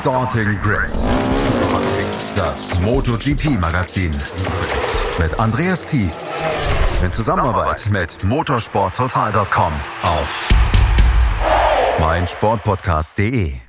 Starting Grid. Das MotoGP-Magazin. Mit Andreas Thies. In Zusammenarbeit mit motorsporttotal.com auf meinsportpodcast.de.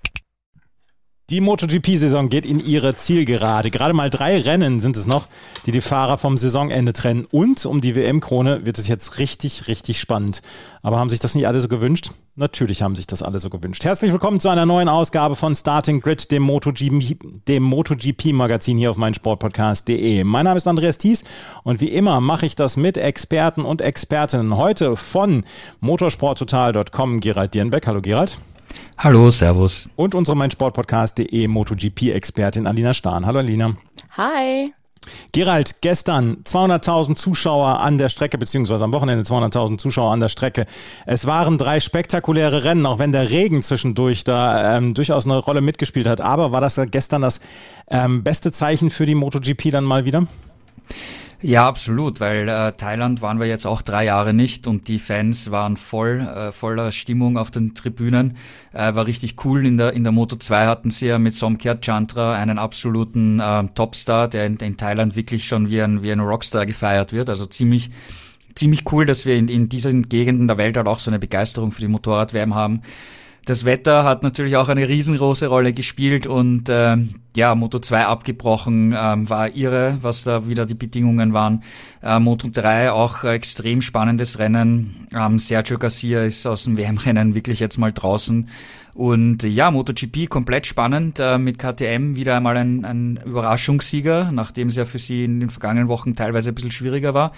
Die MotoGP-Saison geht in ihre Zielgerade. Gerade mal drei Rennen sind es noch, die die Fahrer vom Saisonende trennen. Und um die WM-Krone wird es jetzt richtig, richtig spannend. Aber haben sich das nicht alle so gewünscht? Natürlich haben sich das alle so gewünscht. Herzlich willkommen zu einer neuen Ausgabe von Starting Grid, dem MotoGP, dem MotoGP-Magazin hier auf meinsportpodcast.de. Mein Name ist Andreas Thies und wie immer mache ich das mit Experten und Expertinnen. Heute von motorsporttotal.com Gerald Dierenbeck. Hallo Gerald. Hallo, Servus. Und unsere meinsportpodcast.de MotoGP-Expertin Alina Stahn. Hallo Alina. Hi. Gerald, gestern 200.000 Zuschauer an der Strecke, beziehungsweise am Wochenende 200.000 Zuschauer an der Strecke. Es waren drei spektakuläre Rennen, auch wenn der Regen zwischendurch da ähm, durchaus eine Rolle mitgespielt hat. Aber war das gestern das ähm, beste Zeichen für die MotoGP dann mal wieder? Ja, absolut, weil äh, Thailand waren wir jetzt auch drei Jahre nicht und die Fans waren voll, äh, voller Stimmung auf den Tribünen. Äh, war richtig cool. In der, in der Moto 2 hatten sie ja mit Somkya Chandra einen absoluten äh, Topstar, der in, in Thailand wirklich schon wie ein, wie ein Rockstar gefeiert wird. Also ziemlich, ziemlich cool, dass wir in, in diesen Gegenden der Welt halt auch so eine Begeisterung für die Motorrad-WM haben. Das Wetter hat natürlich auch eine riesengroße Rolle gespielt und äh, ja, Moto 2 abgebrochen, ähm, war irre, was da wieder die Bedingungen waren. Äh, Moto 3 auch äh, extrem spannendes Rennen. Ähm, Sergio Garcia ist aus dem WM-Rennen wirklich jetzt mal draußen. Und ja, MotoGP komplett spannend, äh, mit KTM wieder einmal ein, ein Überraschungssieger, nachdem es ja für sie in den vergangenen Wochen teilweise ein bisschen schwieriger war.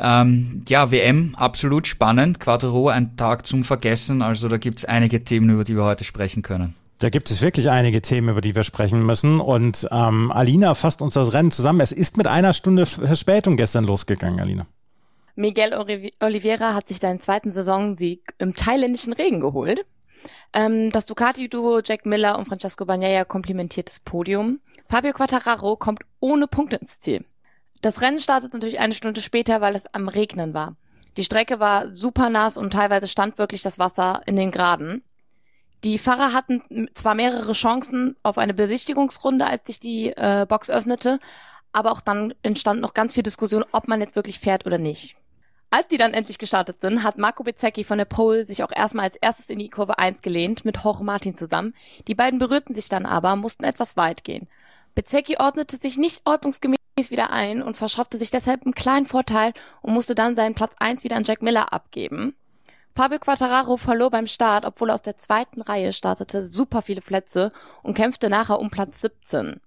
Ähm, ja, WM absolut spannend, Quattro ein Tag zum Vergessen, also da gibt's einige Themen, über die wir heute sprechen können. Da gibt es wirklich einige Themen, über die wir sprechen müssen. Und ähm, Alina fasst uns das Rennen zusammen. Es ist mit einer Stunde Verspätung gestern losgegangen, Alina. Miguel Oliveira hat sich seinen zweiten Saisonsieg im thailändischen Regen geholt. Ähm, das Ducati-Duo Jack Miller und Francesco Bagnaia komplimentiert das Podium. Fabio Quattararo kommt ohne Punkte ins Ziel. Das Rennen startet natürlich eine Stunde später, weil es am Regnen war. Die Strecke war super nass und teilweise stand wirklich das Wasser in den Graden. Die Fahrer hatten zwar mehrere Chancen auf eine Besichtigungsrunde, als sich die äh, Box öffnete, aber auch dann entstand noch ganz viel Diskussion, ob man jetzt wirklich fährt oder nicht. Als die dann endlich gestartet sind, hat Marco Bezzecchi von der Pole sich auch erstmal als erstes in die Kurve 1 gelehnt, mit Jorge Martin zusammen. Die beiden berührten sich dann aber, mussten etwas weit gehen. Bezzecchi ordnete sich nicht ordnungsgemäß wieder ein und verschaffte sich deshalb einen kleinen Vorteil und musste dann seinen Platz 1 wieder an Jack Miller abgeben. Fabio Quattararo verlor beim Start, obwohl er aus der zweiten Reihe startete, super viele Plätze und kämpfte nachher um Platz 17.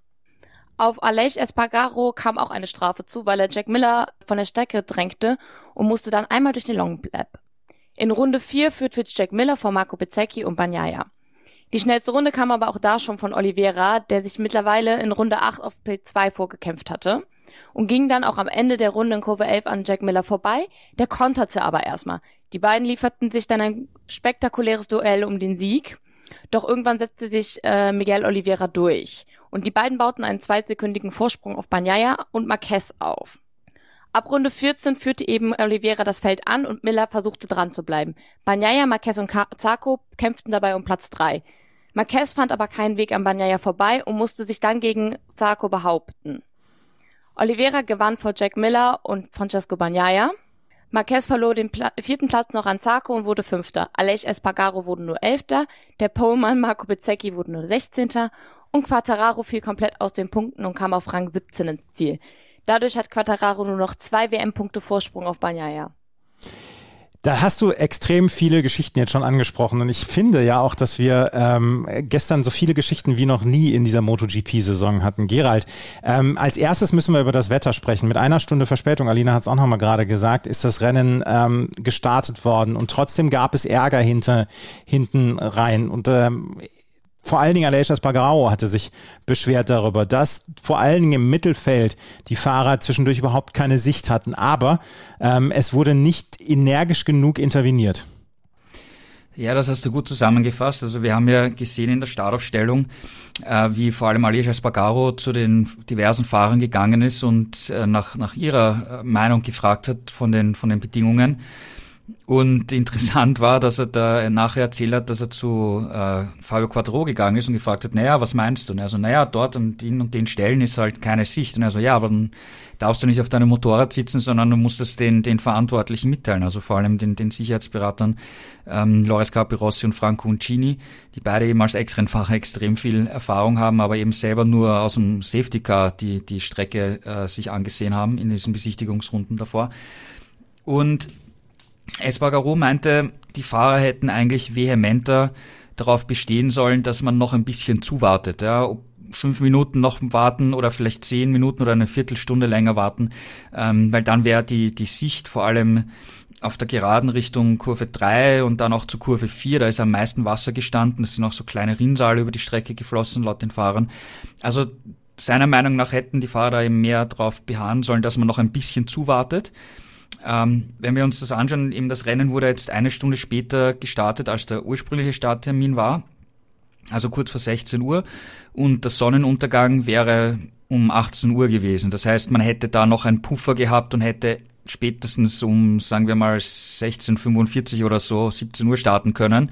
Auf Aleix Espargaro kam auch eine Strafe zu, weil er Jack Miller von der Strecke drängte und musste dann einmal durch den Long Lap. In Runde 4 führt Jack Miller vor Marco Bezzecchi und Bagnaia. Die schnellste Runde kam aber auch da schon von Oliveira, der sich mittlerweile in Runde 8 auf P2 vorgekämpft hatte und ging dann auch am Ende der Runde in Kurve 11 an Jack Miller vorbei, der konterte aber erstmal. Die beiden lieferten sich dann ein spektakuläres Duell um den Sieg, doch irgendwann setzte sich äh, Miguel Oliveira durch und die beiden bauten einen zweisekündigen Vorsprung auf Bagnaia und Marquez auf. Ab Runde 14 führte eben Oliveira das Feld an und Miller versuchte dran zu bleiben. Bagnaia, Marquez und Zarco kämpften dabei um Platz 3. Marquez fand aber keinen Weg an Bagnaia vorbei und musste sich dann gegen Zarco behaupten. Oliveira gewann vor Jack Miller und Francesco Bagnaia. Marquez verlor den Pla vierten Platz noch an Zarco und wurde Fünfter. Aleix Espargaro wurde nur Elfter. Der Polemann Marco Bezzecchi wurde nur Sechzehnter und Quattararo fiel komplett aus den Punkten und kam auf Rang 17 ins Ziel. Dadurch hat Quattararo nur noch zwei WM-Punkte Vorsprung auf Bagnaia. Da hast du extrem viele Geschichten jetzt schon angesprochen und ich finde ja auch, dass wir ähm, gestern so viele Geschichten wie noch nie in dieser MotoGP-Saison hatten. Gerald, ähm, als erstes müssen wir über das Wetter sprechen. Mit einer Stunde Verspätung, Alina hat es auch noch mal gerade gesagt, ist das Rennen ähm, gestartet worden und trotzdem gab es Ärger hinter, hinten rein. Und ähm, vor allen Dingen Aleix Espargaro hatte sich beschwert darüber, dass vor allen Dingen im Mittelfeld die Fahrer zwischendurch überhaupt keine Sicht hatten. Aber ähm, es wurde nicht energisch genug interveniert. Ja, das hast du gut zusammengefasst. Also wir haben ja gesehen in der Startaufstellung, äh, wie vor allem Aleix Espargaro zu den diversen Fahrern gegangen ist und äh, nach, nach ihrer äh, Meinung gefragt hat von den, von den Bedingungen. Und interessant war, dass er da nachher erzählt hat, dass er zu äh, Fabio Quattro gegangen ist und gefragt hat, naja, was meinst du? Und er so, naja, dort an den und den Stellen ist halt keine Sicht. Und er so, ja, aber dann darfst du nicht auf deinem Motorrad sitzen, sondern du musst es den, den Verantwortlichen mitteilen, also vor allem den, den Sicherheitsberatern ähm, Loris Capirossi und Franco Uncini, die beide eben als Ex-Rennfahrer extrem viel Erfahrung haben, aber eben selber nur aus dem Safety Car die, die Strecke äh, sich angesehen haben in diesen Besichtigungsrunden davor. Und Espargaro meinte, die Fahrer hätten eigentlich vehementer darauf bestehen sollen, dass man noch ein bisschen zuwartet. Ja, ob fünf Minuten noch warten oder vielleicht zehn Minuten oder eine Viertelstunde länger warten, ähm, weil dann wäre die, die Sicht vor allem auf der geraden Richtung Kurve 3 und dann auch zur Kurve 4, da ist am meisten Wasser gestanden, es sind auch so kleine Rinnsale über die Strecke geflossen, laut den Fahrern. Also seiner Meinung nach hätten die Fahrer eben mehr darauf beharren sollen, dass man noch ein bisschen zuwartet. Ähm, wenn wir uns das anschauen, eben das Rennen wurde jetzt eine Stunde später gestartet, als der ursprüngliche Starttermin war, also kurz vor 16 Uhr, und der Sonnenuntergang wäre um 18 Uhr gewesen. Das heißt, man hätte da noch einen Puffer gehabt und hätte spätestens um, sagen wir mal, 16.45 oder so, 17 Uhr starten können.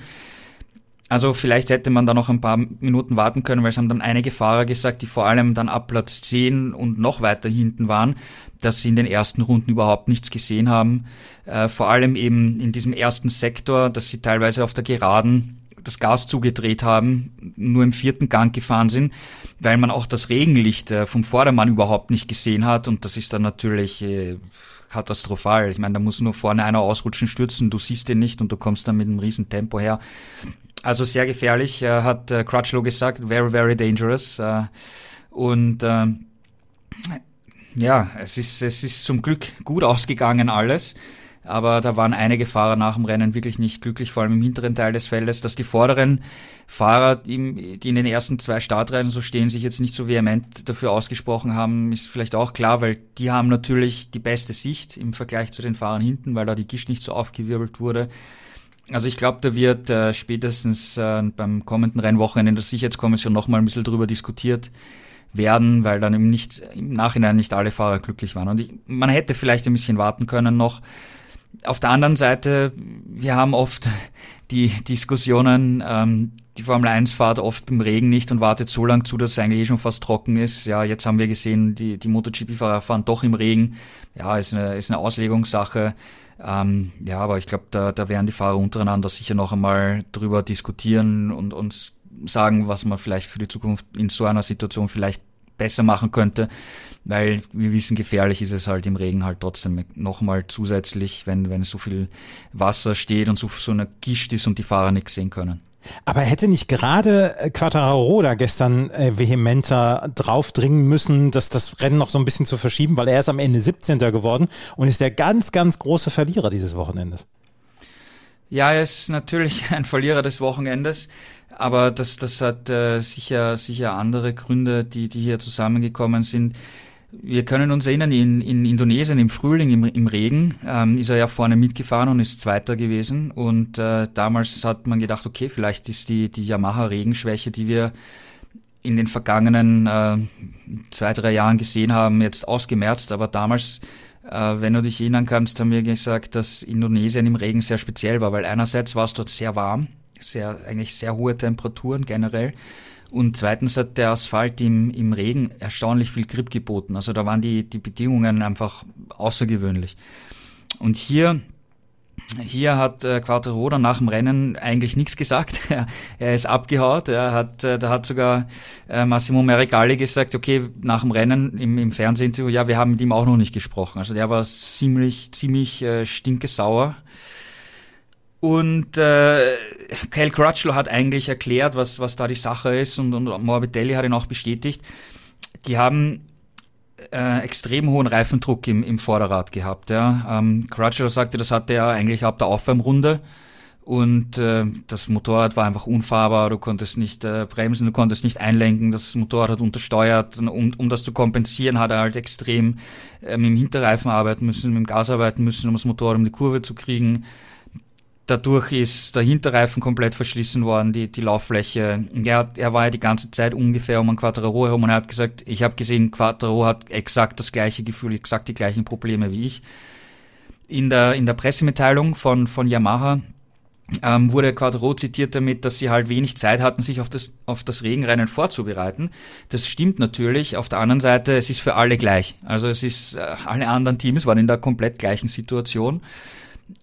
Also vielleicht hätte man da noch ein paar Minuten warten können, weil es haben dann einige Fahrer gesagt, die vor allem dann ab Platz 10 und noch weiter hinten waren, dass sie in den ersten Runden überhaupt nichts gesehen haben. Äh, vor allem eben in diesem ersten Sektor, dass sie teilweise auf der Geraden das Gas zugedreht haben, nur im vierten Gang gefahren sind, weil man auch das Regenlicht äh, vom Vordermann überhaupt nicht gesehen hat und das ist dann natürlich äh, katastrophal. Ich meine, da muss nur vorne einer ausrutschen, stürzen, du siehst den nicht und du kommst dann mit einem riesen Tempo her. Also sehr gefährlich, äh, hat äh, Crutchlow gesagt, very, very dangerous. Äh, und äh, ja, es ist, es ist zum Glück gut ausgegangen alles. Aber da waren einige Fahrer nach dem Rennen wirklich nicht glücklich, vor allem im hinteren Teil des Feldes, dass die vorderen Fahrer, die in den ersten zwei Startrennen so stehen, sich jetzt nicht so vehement dafür ausgesprochen haben, ist vielleicht auch klar, weil die haben natürlich die beste Sicht im Vergleich zu den Fahrern hinten, weil da die Gischt nicht so aufgewirbelt wurde. Also ich glaube, da wird äh, spätestens äh, beim kommenden Rennwochenende in der Sicherheitskommission nochmal ein bisschen drüber diskutiert werden, weil dann eben nicht im Nachhinein nicht alle Fahrer glücklich waren. Und ich, man hätte vielleicht ein bisschen warten können noch. Auf der anderen Seite, wir haben oft die Diskussionen, ähm, die Formel 1 fahrt oft im Regen nicht und wartet so lang zu, dass es eigentlich eh schon fast trocken ist. Ja, jetzt haben wir gesehen, die, die MotoGP-Fahrer fahren doch im Regen. Ja, ist eine, ist eine Auslegungssache. Ähm, ja, aber ich glaube, da, da werden die Fahrer untereinander sicher noch einmal drüber diskutieren und uns sagen, was man vielleicht für die Zukunft in so einer Situation vielleicht besser machen könnte, weil wir wissen, gefährlich ist es halt im Regen halt trotzdem nochmal zusätzlich, wenn, wenn so viel Wasser steht und so, so eine Gischt ist und die Fahrer nichts sehen können. Aber hätte nicht gerade äh, Quattararo da gestern äh, vehementer draufdringen müssen, dass das Rennen noch so ein bisschen zu verschieben, weil er ist am Ende 17. geworden und ist der ganz, ganz große Verlierer dieses Wochenendes. Ja, er ist natürlich ein Verlierer des Wochenendes, aber das, das hat äh, sicher, sicher andere Gründe, die, die hier zusammengekommen sind. Wir können uns erinnern, in, in Indonesien im Frühling, im, im Regen, ähm, ist er ja vorne mitgefahren und ist Zweiter gewesen. Und äh, damals hat man gedacht, okay, vielleicht ist die, die Yamaha-Regenschwäche, die wir in den vergangenen äh, zwei, drei Jahren gesehen haben, jetzt ausgemerzt. Aber damals, äh, wenn du dich erinnern kannst, haben wir gesagt, dass Indonesien im Regen sehr speziell war, weil einerseits war es dort sehr warm, sehr, eigentlich sehr hohe Temperaturen generell. Und zweitens hat der Asphalt im, im Regen erstaunlich viel Grip geboten. Also da waren die, die Bedingungen einfach außergewöhnlich. Und hier, hier hat äh, Quattro nach dem Rennen eigentlich nichts gesagt. er, ist abgehaut. Er hat, äh, da hat sogar äh, Massimo Merigalli gesagt, okay, nach dem Rennen im, im Fernsehinterview, ja, wir haben mit ihm auch noch nicht gesprochen. Also der war ziemlich, ziemlich äh, stinkesauer. Und äh, Kyle Crutchlow hat eigentlich erklärt, was, was da die Sache ist und, und Morbidelli hat ihn auch bestätigt. Die haben äh, extrem hohen Reifendruck im, im Vorderrad gehabt. Ja. Ähm, Crutchlow sagte, das hatte er eigentlich ab der Aufwärmrunde und äh, das Motorrad war einfach unfahrbar, du konntest nicht äh, bremsen, du konntest nicht einlenken, das Motorrad hat untersteuert. Um, um das zu kompensieren, hat er halt extrem äh, mit dem Hinterreifen arbeiten müssen, mit dem Gas arbeiten müssen, um das Motorrad um die Kurve zu kriegen. Dadurch ist der Hinterreifen komplett verschlissen worden, die, die Lauffläche. Er, er war ja die ganze Zeit ungefähr um ein Quattro herum und er hat gesagt, ich habe gesehen, Quattro hat exakt das gleiche Gefühl, exakt die gleichen Probleme wie ich. in der, in der Pressemitteilung von, von Yamaha ähm, wurde Quadro zitiert damit, dass sie halt wenig Zeit hatten, sich auf das, auf das Regenrennen vorzubereiten. Das stimmt natürlich. Auf der anderen Seite, es ist für alle gleich. Also es ist, äh, alle anderen Teams waren in der komplett gleichen Situation.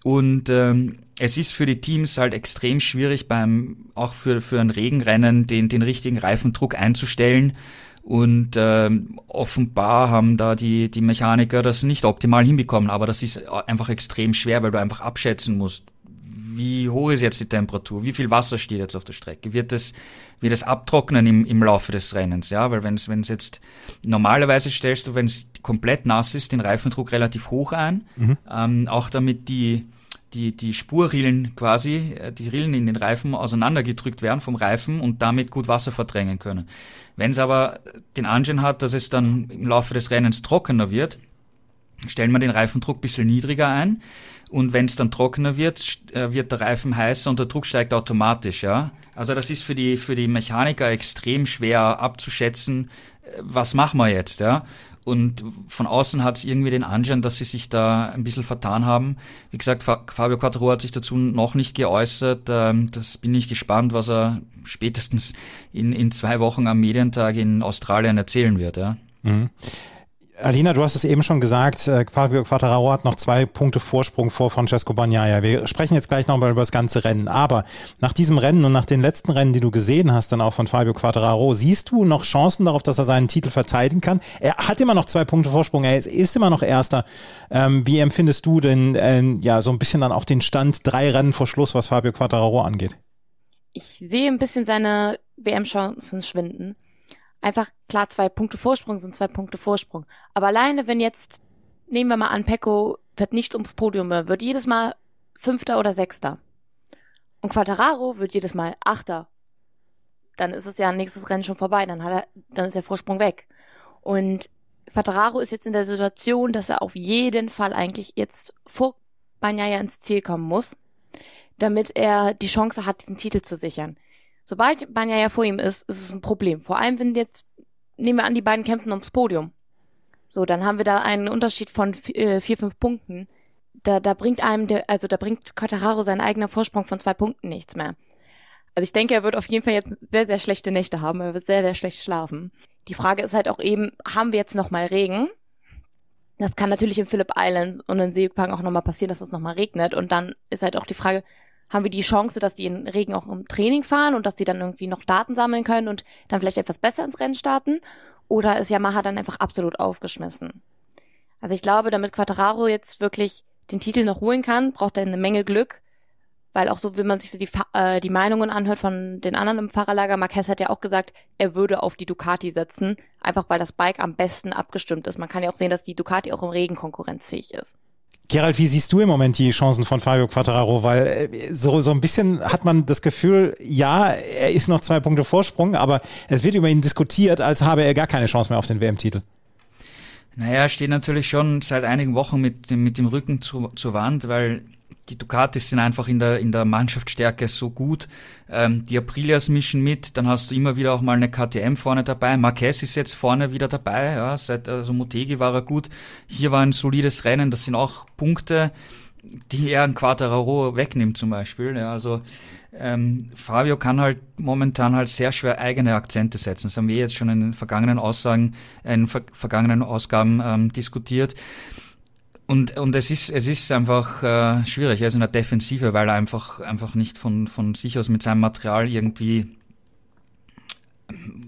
Und ähm, es ist für die Teams halt extrem schwierig, beim auch für, für ein Regenrennen den, den richtigen Reifendruck einzustellen. Und ähm, offenbar haben da die, die Mechaniker das nicht optimal hinbekommen. Aber das ist einfach extrem schwer, weil du einfach abschätzen musst, wie hoch ist jetzt die Temperatur, wie viel Wasser steht jetzt auf der Strecke, wird es wird es abtrocknen im, im Laufe des Rennens, ja, weil wenn es wenn es jetzt normalerweise stellst du, wenn es komplett nass ist, den Reifendruck relativ hoch ein, mhm. ähm, auch damit die die, die Spurrillen quasi, äh, die Rillen in den Reifen auseinandergedrückt werden vom Reifen und damit gut Wasser verdrängen können. Wenn es aber den Anschein hat, dass es dann im Laufe des Rennens trockener wird, stellen wir den Reifendruck ein bisschen niedriger ein und wenn es dann trockener wird, äh, wird der Reifen heißer und der Druck steigt automatisch, ja. Also das ist für die, für die Mechaniker extrem schwer abzuschätzen, äh, was machen wir jetzt, ja. Und von außen hat es irgendwie den Anschein, dass sie sich da ein bisschen vertan haben. Wie gesagt, Fabio Quattro hat sich dazu noch nicht geäußert. Ähm, das bin ich gespannt, was er spätestens in, in zwei Wochen am Medientag in Australien erzählen wird. Ja. Mhm. Alina, du hast es eben schon gesagt, äh, Fabio Quattararo hat noch zwei Punkte Vorsprung vor Francesco Bagnaia. Wir sprechen jetzt gleich nochmal über das ganze Rennen. Aber nach diesem Rennen und nach den letzten Rennen, die du gesehen hast, dann auch von Fabio Quattararo, siehst du noch Chancen darauf, dass er seinen Titel verteidigen kann? Er hat immer noch zwei Punkte Vorsprung, er ist, immer noch Erster. Ähm, wie empfindest du denn äh, ja so ein bisschen dann auch den Stand drei Rennen vor Schluss, was Fabio Quattararo angeht? Ich sehe ein bisschen seine WM-Chancen schwinden einfach klar zwei Punkte Vorsprung sind zwei Punkte Vorsprung. Aber alleine, wenn jetzt, nehmen wir mal an, Pecco wird nicht ums Podium, wird jedes Mal Fünfter oder Sechster. Und Quattararo wird jedes Mal Achter. Dann ist es ja nächstes Rennen schon vorbei, dann hat er, dann ist der Vorsprung weg. Und Quattararo ist jetzt in der Situation, dass er auf jeden Fall eigentlich jetzt vor Banyaya ins Ziel kommen muss, damit er die Chance hat, diesen Titel zu sichern. Sobald Banja ja vor ihm ist, ist es ein Problem. Vor allem, wenn jetzt, nehmen wir an, die beiden kämpfen ums Podium. So, dann haben wir da einen Unterschied von äh, vier, fünf Punkten. Da, da bringt einem der, also da bringt Quattararo seinen eigenen Vorsprung von zwei Punkten nichts mehr. Also ich denke, er wird auf jeden Fall jetzt sehr, sehr schlechte Nächte haben. Er wird sehr, sehr schlecht schlafen. Die Frage ist halt auch eben, haben wir jetzt noch mal Regen? Das kann natürlich in Phillip Island und in Seepark auch nochmal passieren, dass es nochmal regnet. Und dann ist halt auch die Frage, haben wir die Chance, dass die in Regen auch im Training fahren und dass die dann irgendwie noch Daten sammeln können und dann vielleicht etwas besser ins Rennen starten? Oder ist Yamaha dann einfach absolut aufgeschmissen? Also ich glaube, damit Quattararo jetzt wirklich den Titel noch holen kann, braucht er eine Menge Glück, weil auch so, wenn man sich so die, äh, die Meinungen anhört von den anderen im Fahrerlager, Marquez hat ja auch gesagt, er würde auf die Ducati setzen, einfach weil das Bike am besten abgestimmt ist. Man kann ja auch sehen, dass die Ducati auch im Regen konkurrenzfähig ist. Gerald, wie siehst du im Moment die Chancen von Fabio Quattararo? Weil äh, so, so ein bisschen hat man das Gefühl, ja, er ist noch zwei Punkte Vorsprung, aber es wird über ihn diskutiert, als habe er gar keine Chance mehr auf den WM-Titel. Naja, steht natürlich schon seit einigen Wochen mit, mit dem Rücken zu, zur Wand, weil die Ducatis sind einfach in der, in der Mannschaftsstärke so gut. Ähm, die Aprilias mischen mit, dann hast du immer wieder auch mal eine KTM vorne dabei. Marquez ist jetzt vorne wieder dabei, ja, seit, also Motegi war er gut. Hier war ein solides Rennen, das sind auch Punkte, die er an Quattararo wegnimmt zum Beispiel. Ja, also ähm, Fabio kann halt momentan halt sehr schwer eigene Akzente setzen. Das haben wir jetzt schon in den vergangenen Aussagen, in ver vergangenen Ausgaben ähm, diskutiert. Und, und es ist, es ist einfach äh, schwierig, er ist in der Defensive, weil er einfach, einfach nicht von, von sich aus mit seinem Material irgendwie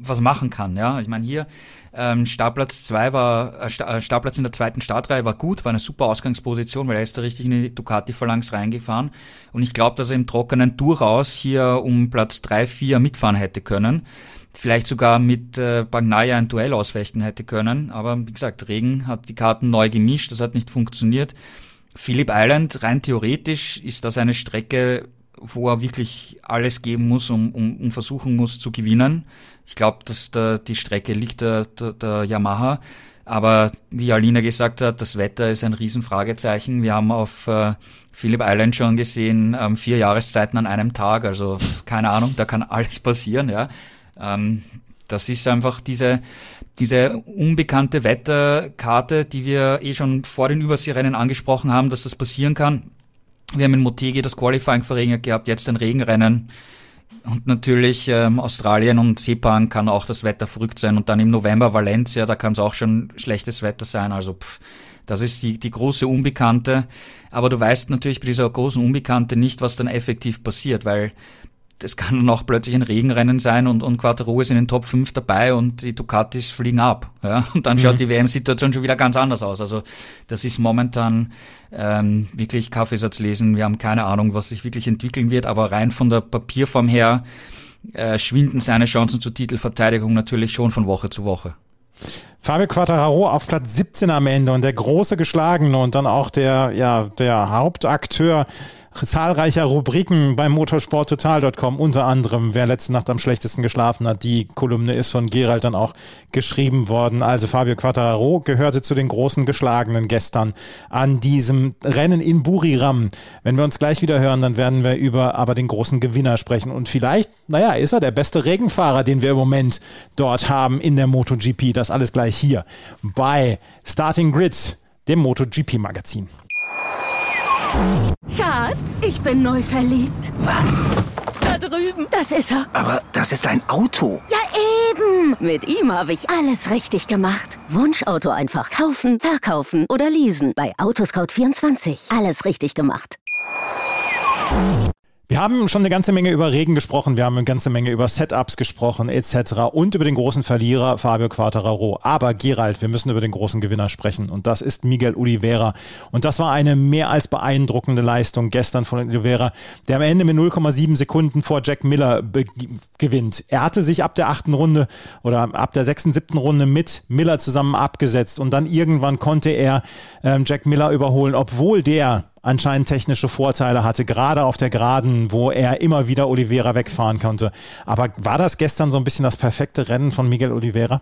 was machen kann. Ja, ich meine hier ähm, Startplatz zwei war äh, äh, Startplatz in der zweiten Startreihe war gut, war eine super Ausgangsposition, weil er ist da richtig in die Ducati Phalanx reingefahren und ich glaube, dass er im Trockenen durchaus hier um Platz drei vier mitfahren hätte können vielleicht sogar mit äh, Bagnaia ein Duell ausfechten hätte können. Aber wie gesagt, Regen hat die Karten neu gemischt, das hat nicht funktioniert. Phillip Island, rein theoretisch, ist das eine Strecke, wo er wirklich alles geben muss, um, um, um versuchen muss zu gewinnen. Ich glaube, dass da die Strecke liegt der, der, der Yamaha. Aber wie Alina gesagt hat, das Wetter ist ein Riesenfragezeichen. Wir haben auf äh, Phillip Island schon gesehen, ähm, vier Jahreszeiten an einem Tag. Also keine Ahnung, da kann alles passieren. Ja. Ähm, Das ist einfach diese, diese unbekannte Wetterkarte, die wir eh schon vor den Überseerennen angesprochen haben, dass das passieren kann. Wir haben in Motegi das Qualifying verringert gehabt, jetzt ein Regenrennen. Und natürlich ähm, Australien und Sepang kann auch das Wetter verrückt sein. Und dann im November Valencia, da kann es auch schon schlechtes Wetter sein. Also pff, das ist die, die große Unbekannte. Aber du weißt natürlich bei dieser großen Unbekannte nicht, was dann effektiv passiert, weil das kann dann auch plötzlich ein Regenrennen sein und, und Quattro ist in den Top 5 dabei und die Ducatis fliegen ab. Ja? Und dann mhm. schaut die WM-Situation schon wieder ganz anders aus. Also das ist momentan ähm, wirklich Kaffeesatz lesen. Wir haben keine Ahnung, was sich wirklich entwickeln wird, aber rein von der Papierform her äh, schwinden seine Chancen zur Titelverteidigung natürlich schon von Woche zu Woche. Fabio Quattararo auf Platz 17 am Ende und der große Geschlagene und dann auch der, ja, der Hauptakteur zahlreicher Rubriken beim motorsporttotal.com, unter anderem, wer letzte Nacht am schlechtesten geschlafen hat. Die Kolumne ist von Gerald dann auch geschrieben worden. Also Fabio Quattararo gehörte zu den großen Geschlagenen gestern an diesem Rennen in Buriram. Wenn wir uns gleich wieder hören, dann werden wir über aber den großen Gewinner sprechen. Und vielleicht, naja, ist er der beste Regenfahrer, den wir im Moment dort haben in der MotoGP. Das alles gleich hier bei Starting Grid, dem MotoGP-Magazin. Schatz, ich bin neu verliebt. Was? Da drüben. Das ist er. Aber das ist ein Auto. Ja, eben. Mit ihm habe ich alles richtig gemacht. Wunschauto einfach kaufen, verkaufen oder leasen. Bei Autoscout24. Alles richtig gemacht. Wir haben schon eine ganze Menge über Regen gesprochen, wir haben eine ganze Menge über Setups gesprochen etc. und über den großen Verlierer Fabio Quartararo. Aber Gerald, wir müssen über den großen Gewinner sprechen und das ist Miguel Oliveira. Und das war eine mehr als beeindruckende Leistung gestern von Oliveira, der am Ende mit 0,7 Sekunden vor Jack Miller gewinnt. Er hatte sich ab der achten Runde oder ab der sechsten, siebten Runde mit Miller zusammen abgesetzt und dann irgendwann konnte er ähm, Jack Miller überholen, obwohl der anscheinend technische Vorteile hatte, gerade auf der Geraden, wo er immer wieder Oliveira wegfahren konnte. Aber war das gestern so ein bisschen das perfekte Rennen von Miguel Oliveira?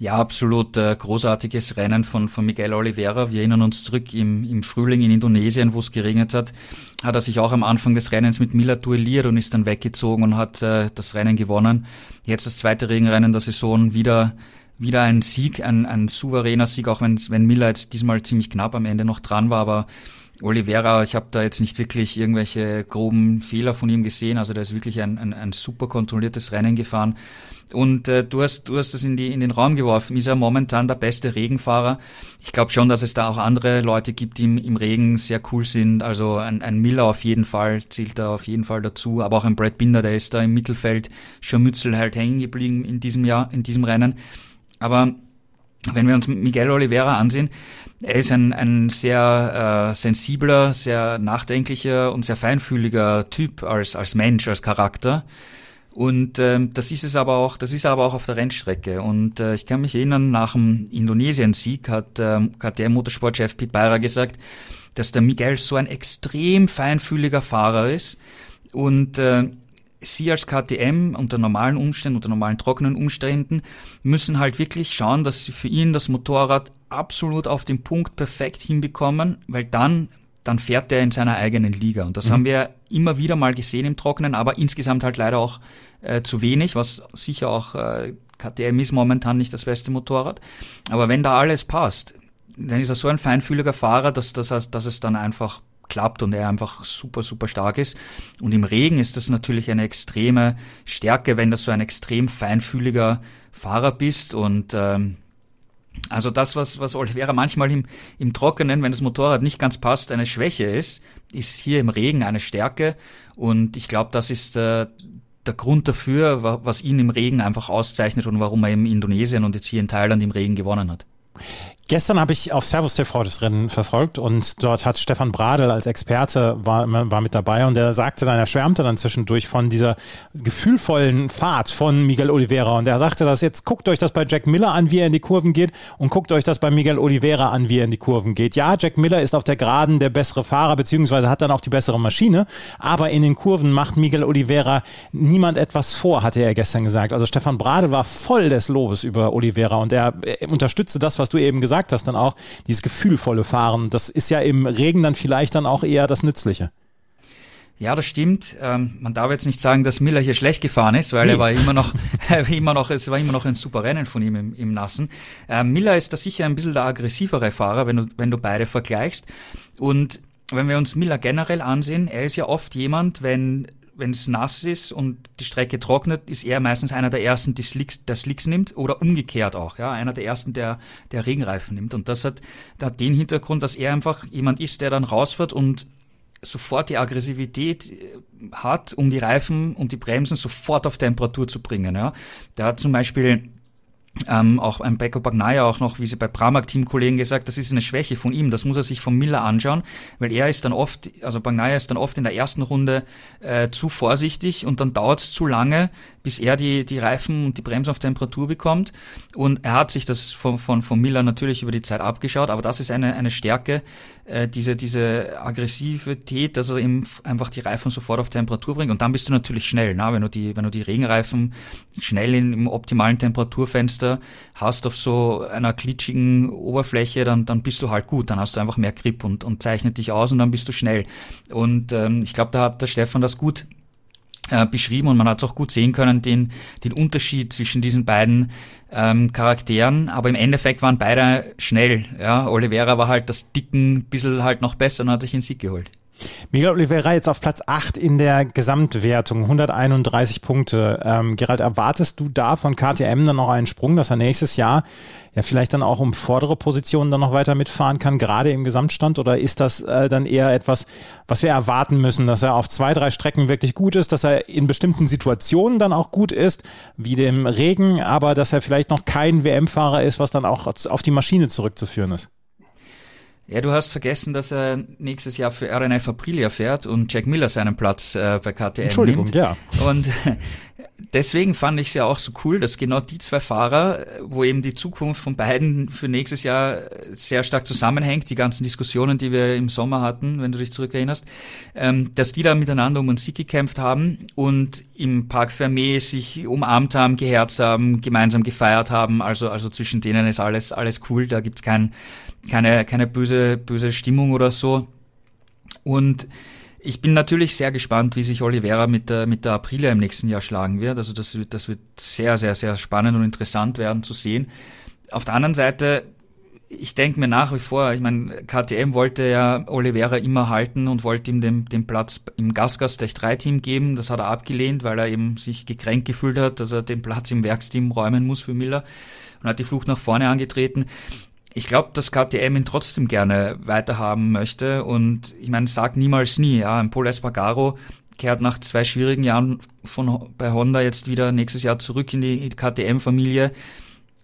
Ja, absolut. Äh, großartiges Rennen von, von Miguel Oliveira. Wir erinnern uns zurück im, im Frühling in Indonesien, wo es geregnet hat, hat er sich auch am Anfang des Rennens mit Miller duelliert und ist dann weggezogen und hat äh, das Rennen gewonnen. Jetzt das zweite Regenrennen der Saison wieder wieder ein Sieg, ein, ein souveräner Sieg, auch wenn, wenn Miller jetzt diesmal ziemlich knapp am Ende noch dran war, aber Oliveira, ich habe da jetzt nicht wirklich irgendwelche groben Fehler von ihm gesehen. Also der ist wirklich ein, ein, ein super kontrolliertes Rennen gefahren. Und äh, du hast du hast das in die in den Raum geworfen. Ist er momentan der beste Regenfahrer? Ich glaube schon, dass es da auch andere Leute gibt, die im, im Regen sehr cool sind. Also ein, ein Miller auf jeden Fall zählt da auf jeden Fall dazu. Aber auch ein Brad Binder, der ist da im Mittelfeld Scharmützel halt hängen geblieben in diesem Jahr in diesem Rennen. Aber wenn wir uns Miguel Oliveira ansehen, er ist ein, ein sehr äh, sensibler, sehr nachdenklicher und sehr feinfühliger Typ als, als Mensch, als Charakter. Und ähm, das ist es aber auch, das ist aber auch auf der Rennstrecke. Und äh, ich kann mich erinnern, nach dem Indonesien-Sieg hat, ähm, hat der Motorsportchef Pete Beira gesagt, dass der Miguel so ein extrem feinfühliger Fahrer ist. Und äh, Sie als KTM unter normalen Umständen, unter normalen trockenen Umständen müssen halt wirklich schauen, dass sie für ihn das Motorrad absolut auf den Punkt perfekt hinbekommen, weil dann dann fährt er in seiner eigenen Liga. Und das mhm. haben wir immer wieder mal gesehen im Trockenen, aber insgesamt halt leider auch äh, zu wenig, was sicher auch äh, KTM ist momentan nicht das beste Motorrad. Aber wenn da alles passt, dann ist er so ein feinfühliger Fahrer, dass, dass, dass es dann einfach klappt und er einfach super, super stark ist. Und im Regen ist das natürlich eine extreme Stärke, wenn du so ein extrem feinfühliger Fahrer bist und ähm, also das, was, was Oliveira manchmal im, im Trockenen, wenn das Motorrad nicht ganz passt, eine Schwäche ist, ist hier im Regen eine Stärke. Und ich glaube, das ist äh, der Grund dafür, was ihn im Regen einfach auszeichnet und warum er in Indonesien und jetzt hier in Thailand im Regen gewonnen hat. Gestern habe ich auf Servus TV das Rennen verfolgt und dort hat Stefan Bradl als Experte war, war mit dabei und er sagte dann, er schwärmte dann zwischendurch von dieser gefühlvollen Fahrt von Miguel Oliveira und er sagte das jetzt, guckt euch das bei Jack Miller an, wie er in die Kurven geht und guckt euch das bei Miguel Oliveira an, wie er in die Kurven geht. Ja, Jack Miller ist auf der Geraden der bessere Fahrer, beziehungsweise hat dann auch die bessere Maschine, aber in den Kurven macht Miguel Oliveira niemand etwas vor, hatte er gestern gesagt. Also Stefan Bradl war voll des Lobes über Oliveira und er, er unterstützte das, was du eben gesagt gesagt hast, dann auch dieses gefühlvolle Fahren. Das ist ja im Regen dann vielleicht dann auch eher das Nützliche. Ja, das stimmt. Ähm, man darf jetzt nicht sagen, dass Miller hier schlecht gefahren ist, weil nee. er war immer noch, immer noch, es war immer noch ein super Rennen von ihm im, im Nassen. Ähm, Miller ist da sicher ein bisschen der aggressivere Fahrer, wenn du, wenn du beide vergleichst. Und wenn wir uns Miller generell ansehen, er ist ja oft jemand, wenn wenn es nass ist und die Strecke trocknet, ist er meistens einer der ersten, die Slicks, der Slicks nimmt oder umgekehrt auch, ja, einer der ersten, der, der Regenreifen nimmt. Und das hat, das hat den Hintergrund, dass er einfach jemand ist, der dann rausfährt und sofort die Aggressivität äh, hat, um die Reifen und die Bremsen sofort auf Temperatur zu bringen. Ja. Der hat zum Beispiel ähm, auch ein Beko Bagnaya auch noch, wie sie bei Pramac Teamkollegen gesagt, das ist eine Schwäche von ihm, das muss er sich von Miller anschauen, weil er ist dann oft, also Bagnaya ist dann oft in der ersten Runde äh, zu vorsichtig und dann dauert es zu lange, bis er die, die Reifen und die Bremsen auf Temperatur bekommt und er hat sich das von, von, von Miller natürlich über die Zeit abgeschaut, aber das ist eine, eine Stärke, äh, diese, diese Aggressivität, dass er eben einfach die Reifen sofort auf Temperatur bringt. Und dann bist du natürlich schnell, na? wenn du die, wenn du die Regenreifen schnell in, im optimalen Temperaturfenster hast auf so einer glitschigen Oberfläche, dann, dann bist du halt gut. Dann hast du einfach mehr Grip und, und zeichnet dich aus und dann bist du schnell. Und ähm, ich glaube, da hat der Stefan das gut äh, beschrieben und man hat es auch gut sehen können, den, den Unterschied zwischen diesen beiden ähm, Charakteren. Aber im Endeffekt waren beide schnell. Ja, Oliveira war halt das Dicken bisschen halt noch besser und hat sich den Sieg geholt. Miguel Oliveira jetzt auf Platz 8 in der Gesamtwertung, 131 Punkte. Ähm, Gerald, erwartest du da von KTM dann noch einen Sprung, dass er nächstes Jahr ja vielleicht dann auch um vordere Positionen dann noch weiter mitfahren kann, gerade im Gesamtstand? Oder ist das äh, dann eher etwas, was wir erwarten müssen, dass er auf zwei, drei Strecken wirklich gut ist, dass er in bestimmten Situationen dann auch gut ist, wie dem Regen, aber dass er vielleicht noch kein WM-Fahrer ist, was dann auch auf die Maschine zurückzuführen ist? Ja, du hast vergessen, dass er nächstes Jahr für RNF Aprilia fährt und Jack Miller seinen Platz äh, bei KTM Entschuldigung, nimmt. ja. Und deswegen fand ich es ja auch so cool, dass genau die zwei Fahrer, wo eben die Zukunft von beiden für nächstes Jahr sehr stark zusammenhängt, die ganzen Diskussionen, die wir im Sommer hatten, wenn du dich zurückerinnerst, ähm, dass die da miteinander um einen Sieg gekämpft haben und im Park Fermé sich umarmt haben, geherzt haben, gemeinsam gefeiert haben. Also, also zwischen denen ist alles, alles cool, da gibt's kein keine, keine böse, böse Stimmung oder so. Und ich bin natürlich sehr gespannt, wie sich Oliveira mit der, mit der Aprilia im nächsten Jahr schlagen wird. Also das wird, das wird sehr, sehr, sehr spannend und interessant werden zu sehen. Auf der anderen Seite, ich denke mir nach wie vor, ich meine, KTM wollte ja Oliveira immer halten und wollte ihm den, den Platz im Gasgas Tech 3 Team geben. Das hat er abgelehnt, weil er eben sich gekränkt gefühlt hat, dass er den Platz im Werksteam räumen muss für Miller und hat die Flucht nach vorne angetreten ich glaube, dass KTM ihn trotzdem gerne weiterhaben möchte. Und ich meine, sag niemals nie. Ja, ein Paul Espargaro kehrt nach zwei schwierigen Jahren von bei Honda jetzt wieder nächstes Jahr zurück in die KTM-Familie.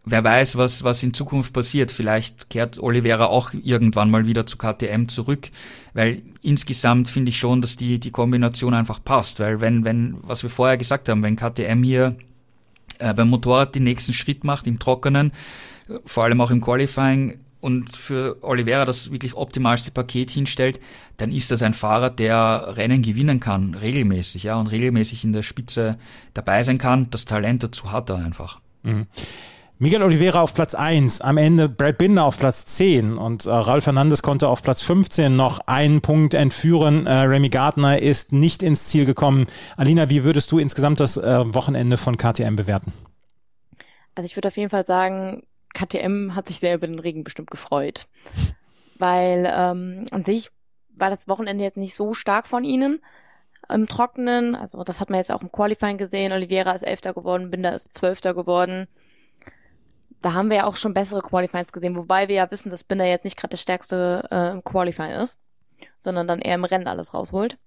Wer weiß, was, was in Zukunft passiert. Vielleicht kehrt Oliveira auch irgendwann mal wieder zu KTM zurück, weil insgesamt finde ich schon, dass die, die Kombination einfach passt. Weil wenn, wenn, was wir vorher gesagt haben, wenn KTM hier äh, beim Motorrad den nächsten Schritt macht im Trockenen, vor allem auch im Qualifying und für Oliveira das wirklich optimalste Paket hinstellt, dann ist das ein Fahrer, der Rennen gewinnen kann, regelmäßig, ja, und regelmäßig in der Spitze dabei sein kann. Das Talent dazu hat er einfach. Mhm. Miguel Oliveira auf Platz 1, am Ende Brad Binder auf Platz 10 und äh, Ralf Fernandes konnte auf Platz 15 noch einen Punkt entführen. Äh, Remy Gardner ist nicht ins Ziel gekommen. Alina, wie würdest du insgesamt das äh, Wochenende von KTM bewerten? Also ich würde auf jeden Fall sagen, KTM hat sich sehr über den Regen bestimmt gefreut. Weil ähm, an sich war das Wochenende jetzt nicht so stark von ihnen im Trockenen. Also das hat man jetzt auch im Qualifying gesehen. Oliveira ist Elfter geworden, Binder ist Zwölfter geworden. Da haben wir ja auch schon bessere Qualifyings gesehen, wobei wir ja wissen, dass Binder jetzt nicht gerade der stärkste äh, im Qualifying ist, sondern dann eher im Rennen alles rausholt.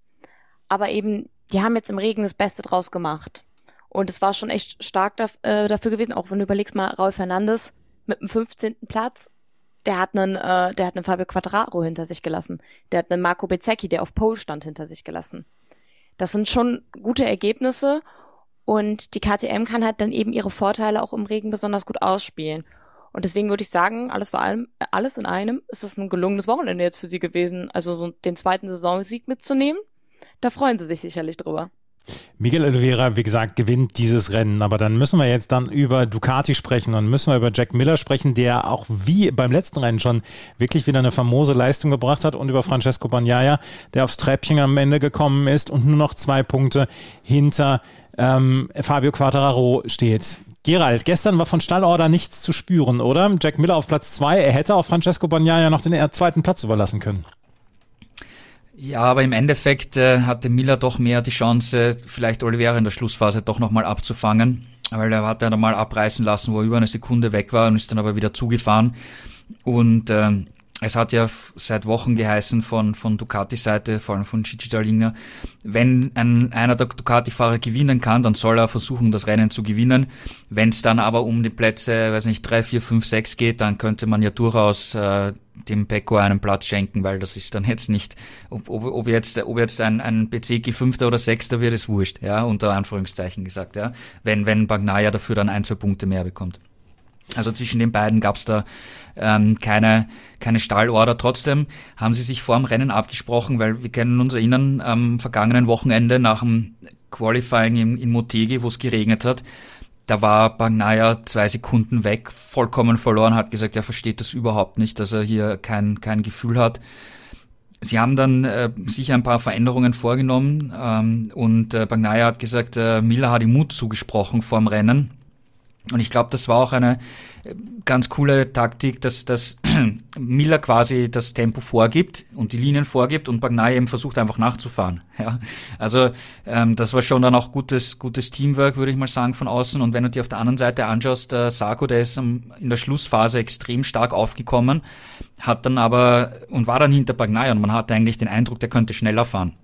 Aber eben, die haben jetzt im Regen das Beste draus gemacht. Und es war schon echt stark da, äh, dafür gewesen, auch wenn du überlegst mal, Raul Fernandes mit dem 15. Platz, der hat einen, äh, der hat einen Fabio Quattraro hinter sich gelassen. Der hat einen Marco Bezzecchi, der auf Pole stand, hinter sich gelassen. Das sind schon gute Ergebnisse und die KTM kann halt dann eben ihre Vorteile auch im Regen besonders gut ausspielen. Und deswegen würde ich sagen, alles vor allem, alles in einem, ist es ein gelungenes Wochenende jetzt für sie gewesen, also so den zweiten Saisonsieg mitzunehmen. Da freuen sie sich sicherlich drüber. Miguel Oliveira, wie gesagt, gewinnt dieses Rennen. Aber dann müssen wir jetzt dann über Ducati sprechen und müssen wir über Jack Miller sprechen, der auch wie beim letzten Rennen schon wirklich wieder eine famose Leistung gebracht hat und über Francesco Bagnaia, der aufs Treppchen am Ende gekommen ist und nur noch zwei Punkte hinter ähm, Fabio Quattararo steht. Gerald, gestern war von Stallorder nichts zu spüren, oder? Jack Miller auf Platz zwei. Er hätte auch Francesco Bagnaia noch den zweiten Platz überlassen können. Ja, aber im Endeffekt äh, hatte Miller doch mehr die Chance, vielleicht Oliveira in der Schlussphase doch nochmal abzufangen, weil er hat ja nochmal abreißen lassen, wo er über eine Sekunde weg war und ist dann aber wieder zugefahren. Und äh, es hat ja seit Wochen geheißen von, von Ducati-Seite, vor allem von Gigi Dalinger, wenn ein, einer der Ducati-Fahrer gewinnen kann, dann soll er versuchen, das Rennen zu gewinnen. Wenn es dann aber um die Plätze, weiß nicht, drei, vier, fünf, sechs geht, dann könnte man ja durchaus äh, dem Pecco einen Platz schenken, weil das ist dann jetzt nicht, ob, ob, ob jetzt, ob jetzt ein, ein Bezeki Fünfter oder Sechster wird, ist wurscht, ja, unter Anführungszeichen gesagt, ja, wenn, wenn Bagnaia dafür dann ein, zwei Punkte mehr bekommt. Also zwischen den beiden gab es da ähm, keine, keine Stallorder. Trotzdem haben sie sich vor dem Rennen abgesprochen, weil wir können uns erinnern, am vergangenen Wochenende nach dem Qualifying in, in Motegi, wo es geregnet hat, da war Bagnaia zwei Sekunden weg, vollkommen verloren, hat gesagt, er versteht das überhaupt nicht, dass er hier kein, kein Gefühl hat. Sie haben dann äh, sicher ein paar Veränderungen vorgenommen ähm, und äh, Bagnaia hat gesagt, äh, Miller hat ihm Mut zugesprochen vor dem Rennen und ich glaube, das war auch eine äh, ganz coole Taktik, dass, dass Miller quasi das Tempo vorgibt und die Linien vorgibt und Bagnai eben versucht einfach nachzufahren. Ja, also ähm, das war schon dann auch gutes gutes Teamwork, würde ich mal sagen von außen. Und wenn du dir auf der anderen Seite anschaust, der Sarko, der ist in der Schlussphase extrem stark aufgekommen, hat dann aber und war dann hinter Bagnai und man hatte eigentlich den Eindruck, der könnte schneller fahren.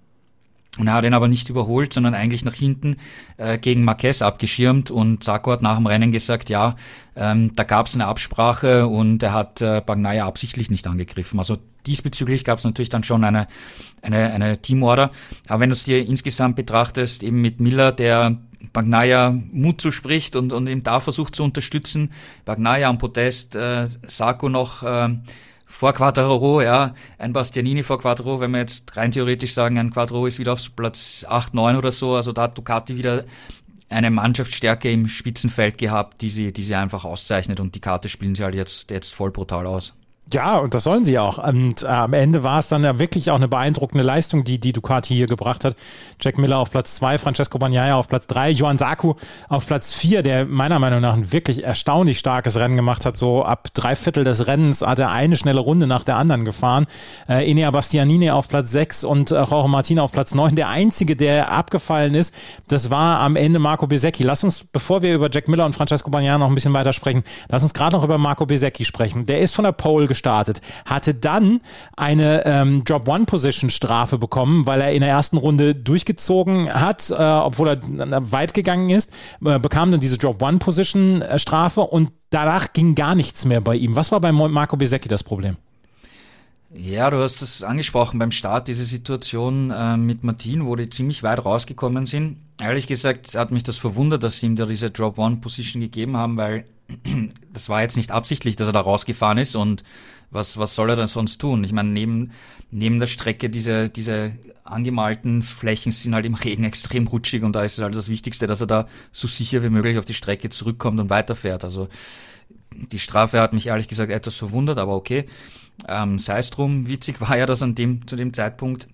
Und er hat ihn aber nicht überholt, sondern eigentlich nach hinten äh, gegen Marquez abgeschirmt. Und Sarko hat nach dem Rennen gesagt, ja, ähm, da gab es eine Absprache und er hat äh, Bagnaia absichtlich nicht angegriffen. Also diesbezüglich gab es natürlich dann schon eine, eine, eine Teamorder. Aber wenn du es dir insgesamt betrachtest, eben mit Miller, der Bagnaia Mut zuspricht und, und ihm da versucht zu unterstützen, Bagnaia am Podest, äh, Sarko noch... Äh, vor Quattro, ja, ein Bastianini vor Quattro, wenn wir jetzt rein theoretisch sagen, ein Quattro ist wieder auf Platz 8, 9 oder so, also da hat Ducati wieder eine Mannschaftsstärke im Spitzenfeld gehabt, die sie, die sie einfach auszeichnet und die Karte spielen sie halt jetzt, jetzt voll brutal aus. Ja, und das sollen sie auch. Und äh, am Ende war es dann ja wirklich auch eine beeindruckende Leistung, die die Ducati hier gebracht hat. Jack Miller auf Platz zwei, Francesco Bagnaia auf Platz drei, Johann Saku auf Platz vier, der meiner Meinung nach ein wirklich erstaunlich starkes Rennen gemacht hat. So ab drei Viertel des Rennens hat er eine schnelle Runde nach der anderen gefahren. Äh, Enea Bastianini auf Platz sechs und äh, Jorge Martina auf Platz neun. Der einzige, der abgefallen ist, das war am Ende Marco Besecchi. Lass uns, bevor wir über Jack Miller und Francesco Bagnaia noch ein bisschen weiter sprechen, lass uns gerade noch über Marco Besecchi sprechen. Der ist von der Pole gestartet, hatte dann eine ähm, Drop-One-Position-Strafe bekommen, weil er in der ersten Runde durchgezogen hat, äh, obwohl er weit gegangen ist, äh, bekam dann diese Drop-One-Position-Strafe und danach ging gar nichts mehr bei ihm. Was war bei Marco Besecchi das Problem? Ja, du hast es angesprochen beim Start, diese Situation äh, mit Martin, wo die ziemlich weit rausgekommen sind. Ehrlich gesagt hat mich das verwundert, dass sie ihm da diese Drop-One-Position gegeben haben, weil das war jetzt nicht absichtlich, dass er da rausgefahren ist und was, was soll er denn sonst tun? Ich meine, neben, neben der Strecke, diese, diese angemalten Flächen sind halt im Regen extrem rutschig und da ist es halt das Wichtigste, dass er da so sicher wie möglich auf die Strecke zurückkommt und weiterfährt. Also die Strafe hat mich ehrlich gesagt etwas verwundert, aber okay. Ähm, Sei es drum, witzig war ja, dass an dem, zu dem Zeitpunkt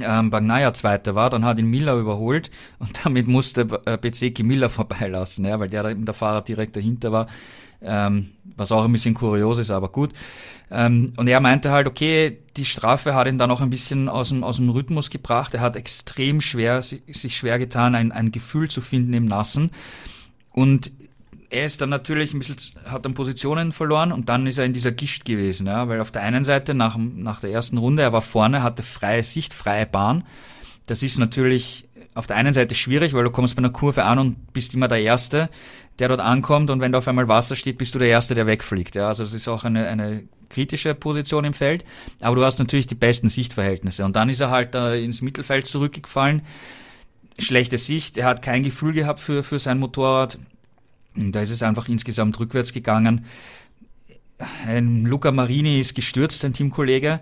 ähm, Bagnaia Zweiter war, dann hat ihn Miller überholt und damit musste äh, Bezeki Miller vorbeilassen, ja, weil der, der Fahrer direkt dahinter war, ähm, was auch ein bisschen kurios ist, aber gut. Ähm, und er meinte halt, okay, die Strafe hat ihn dann auch ein bisschen aus dem, aus dem Rhythmus gebracht. Er hat extrem schwer, sich schwer getan, ein, ein Gefühl zu finden im Nassen. Und er ist dann natürlich ein bisschen, hat dann Positionen verloren und dann ist er in dieser Gischt gewesen, ja, weil auf der einen Seite nach, nach der ersten Runde, er war vorne, hatte freie Sicht, freie Bahn. Das ist natürlich auf der einen Seite schwierig, weil du kommst bei einer Kurve an und bist immer der Erste, der dort ankommt und wenn da auf einmal Wasser steht, bist du der Erste, der wegfliegt. Ja, also es ist auch eine, eine kritische Position im Feld, aber du hast natürlich die besten Sichtverhältnisse und dann ist er halt da ins Mittelfeld zurückgefallen. Schlechte Sicht, er hat kein Gefühl gehabt für, für sein Motorrad. Da ist es einfach insgesamt rückwärts gegangen. Ein Luca Marini ist gestürzt, ein Teamkollege.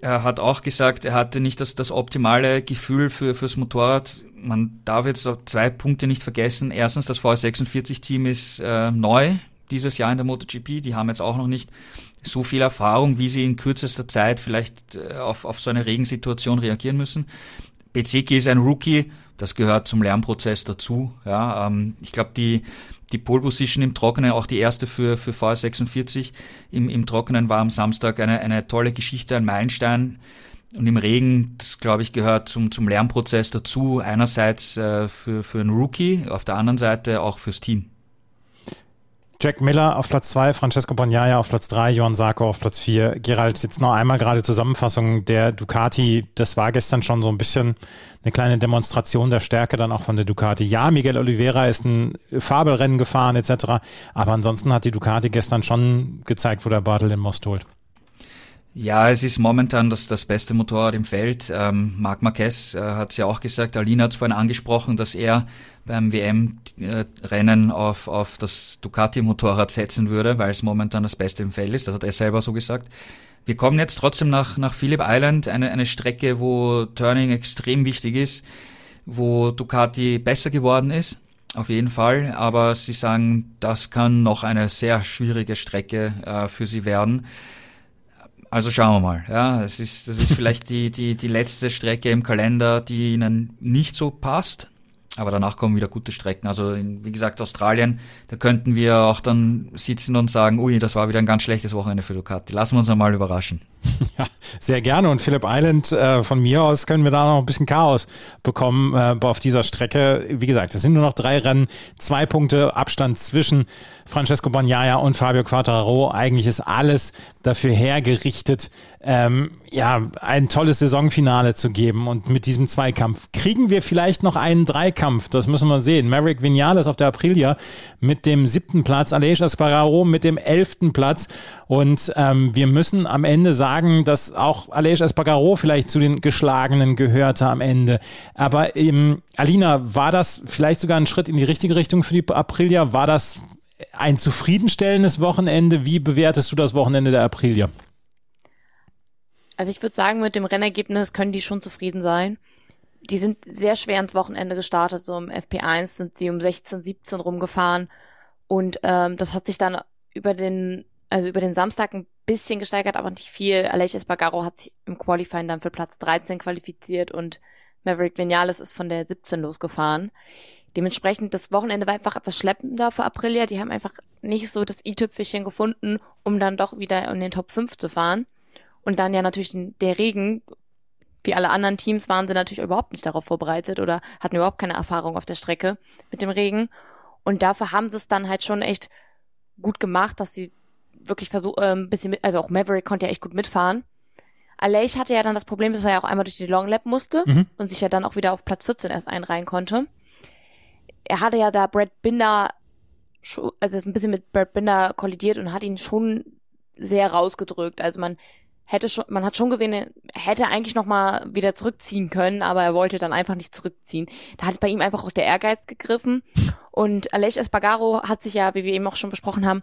Er hat auch gesagt, er hatte nicht das, das optimale Gefühl für, fürs Motorrad man darf jetzt zwei Punkte nicht vergessen. Erstens, das VR46-Team ist äh, neu dieses Jahr in der MotoGP. Die haben jetzt auch noch nicht so viel Erfahrung, wie sie in kürzester Zeit vielleicht äh, auf, auf so eine Regensituation reagieren müssen. Bezeki ist ein Rookie, das gehört zum Lernprozess dazu. Ja, ähm, ich glaube, die, die Pole Position im Trockenen, auch die erste für, für VR46 im, im Trockenen war am Samstag eine, eine tolle Geschichte, ein Meilenstein. Und im Regen, das glaube ich, gehört zum, zum Lernprozess dazu. Einerseits äh, für, für einen Rookie, auf der anderen Seite auch fürs Team. Jack Miller auf Platz 2, Francesco Bagnaia auf Platz 3, Johann Sarko auf Platz 4. Gerald, jetzt noch einmal gerade Zusammenfassung der Ducati. Das war gestern schon so ein bisschen eine kleine Demonstration der Stärke dann auch von der Ducati. Ja, Miguel Oliveira ist ein Fabelrennen gefahren etc. Aber ansonsten hat die Ducati gestern schon gezeigt, wo der Bartel den Most holt. Ja, es ist momentan das, das beste Motorrad im Feld. Ähm, Marc Marquez äh, hat es ja auch gesagt, Alina hat es vorhin angesprochen, dass er beim WM-Rennen auf, auf das Ducati-Motorrad setzen würde, weil es momentan das beste im Feld ist. Das hat er selber so gesagt. Wir kommen jetzt trotzdem nach, nach Phillip Island, eine, eine Strecke, wo Turning extrem wichtig ist, wo Ducati besser geworden ist. Auf jeden Fall, aber sie sagen, das kann noch eine sehr schwierige Strecke äh, für sie werden. Also schauen wir mal. Ja, es ist, das ist vielleicht die, die, die letzte Strecke im Kalender, die ihnen nicht so passt. Aber danach kommen wieder gute Strecken. Also in, wie gesagt, Australien, da könnten wir auch dann sitzen und sagen, ui, das war wieder ein ganz schlechtes Wochenende für Ducati. Lassen wir uns einmal überraschen. Ja, sehr gerne. Und Phillip Island, äh, von mir aus können wir da noch ein bisschen Chaos bekommen äh, auf dieser Strecke. Wie gesagt, es sind nur noch drei Rennen, zwei Punkte Abstand zwischen Francesco Bagnaia und Fabio Quattararo. Eigentlich ist alles dafür hergerichtet, ähm, ja, ein tolles Saisonfinale zu geben. Und mit diesem Zweikampf kriegen wir vielleicht noch einen Dreikampf. Das müssen wir sehen. Maverick Vinales auf der Aprilia mit dem siebten Platz, Aleix Espargaro mit dem elften Platz. Und ähm, wir müssen am Ende sagen, dass auch Aleix Espargaro vielleicht zu den Geschlagenen gehörte am Ende. Aber ähm, Alina, war das vielleicht sogar ein Schritt in die richtige Richtung für die Aprilia? War das ein zufriedenstellendes Wochenende? Wie bewertest du das Wochenende der Aprilia? Also ich würde sagen, mit dem Rennergebnis können die schon zufrieden sein. Die sind sehr schwer ins Wochenende gestartet, so im FP1 sind sie um 16, 17 rumgefahren und ähm, das hat sich dann über den, also über den Samstag ein bisschen gesteigert, aber nicht viel. Aleix Espargaro hat sich im Qualifying dann für Platz 13 qualifiziert und Maverick Vinales ist von der 17 losgefahren. Dementsprechend, das Wochenende war einfach etwas schleppender für Aprilia. Die haben einfach nicht so das i-Tüpfelchen gefunden, um dann doch wieder in den Top 5 zu fahren. Und dann ja natürlich der Regen, wie alle anderen Teams waren sie natürlich überhaupt nicht darauf vorbereitet oder hatten überhaupt keine Erfahrung auf der Strecke mit dem Regen. Und dafür haben sie es dann halt schon echt gut gemacht, dass sie wirklich versuchen, äh, ein bisschen mit, also auch Maverick konnte ja echt gut mitfahren. Aleix hatte ja dann das Problem, dass er ja auch einmal durch die Long Lap musste mhm. und sich ja dann auch wieder auf Platz 14 erst einreihen konnte er hatte ja da Brad Binder, also ist ein bisschen mit Brad Binder kollidiert und hat ihn schon sehr rausgedrückt. Also man hätte schon, man hat schon gesehen, er hätte eigentlich noch mal wieder zurückziehen können, aber er wollte dann einfach nicht zurückziehen. Da hat bei ihm einfach auch der Ehrgeiz gegriffen. Und Aleix Espargaro hat sich ja, wie wir eben auch schon besprochen haben,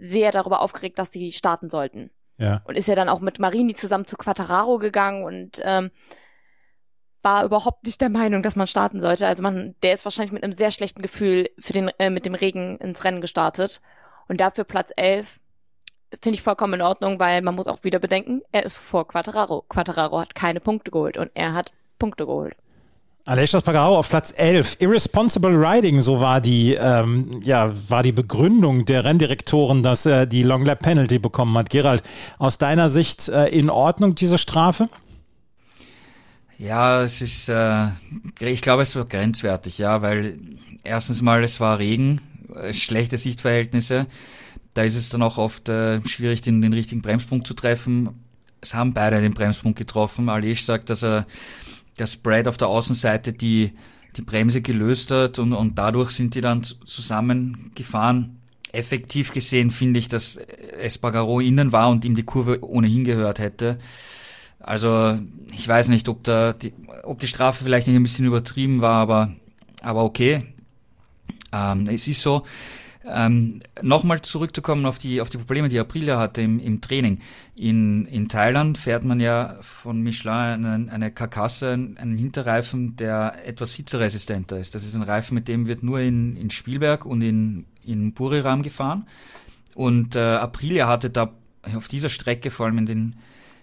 sehr darüber aufgeregt, dass sie starten sollten. Ja. Und ist ja dann auch mit Marini zusammen zu Quattararo gegangen und ähm, war überhaupt nicht der Meinung, dass man starten sollte. Also man, der ist wahrscheinlich mit einem sehr schlechten Gefühl für den, äh, mit dem Regen ins Rennen gestartet. Und dafür Platz 11 finde ich vollkommen in Ordnung, weil man muss auch wieder bedenken, er ist vor Quattararo. Quattararo hat keine Punkte geholt und er hat Punkte geholt. Aleix Espargaro auf Platz 11. Irresponsible Riding, so war die, ähm, ja, war die Begründung der Renndirektoren, dass er die Long Lap Penalty bekommen hat. Gerald, aus deiner Sicht äh, in Ordnung diese Strafe? Ja, es ist, äh, ich glaube, es war grenzwertig, ja, weil erstens mal, es war Regen, äh, schlechte Sichtverhältnisse. Da ist es dann auch oft äh, schwierig, den, den richtigen Bremspunkt zu treffen. Es haben beide den Bremspunkt getroffen. Alish sagt, dass er der Spread auf der Außenseite die, die Bremse gelöst hat und, und dadurch sind die dann zusammengefahren. Effektiv gesehen finde ich, dass Espargaro innen war und ihm die Kurve ohnehin gehört hätte. Also ich weiß nicht, ob, da die, ob die Strafe vielleicht nicht ein bisschen übertrieben war, aber, aber okay. Ähm, es ist so. Ähm, Nochmal zurückzukommen auf die, auf die Probleme, die Aprilia hatte im, im Training. In, in Thailand fährt man ja von Michelin eine, eine Karkasse, einen Hinterreifen, der etwas sitzresistenter ist. Das ist ein Reifen, mit dem wird nur in, in Spielberg und in, in Buriram gefahren. Und äh, Aprilia hatte da auf dieser Strecke, vor allem in den,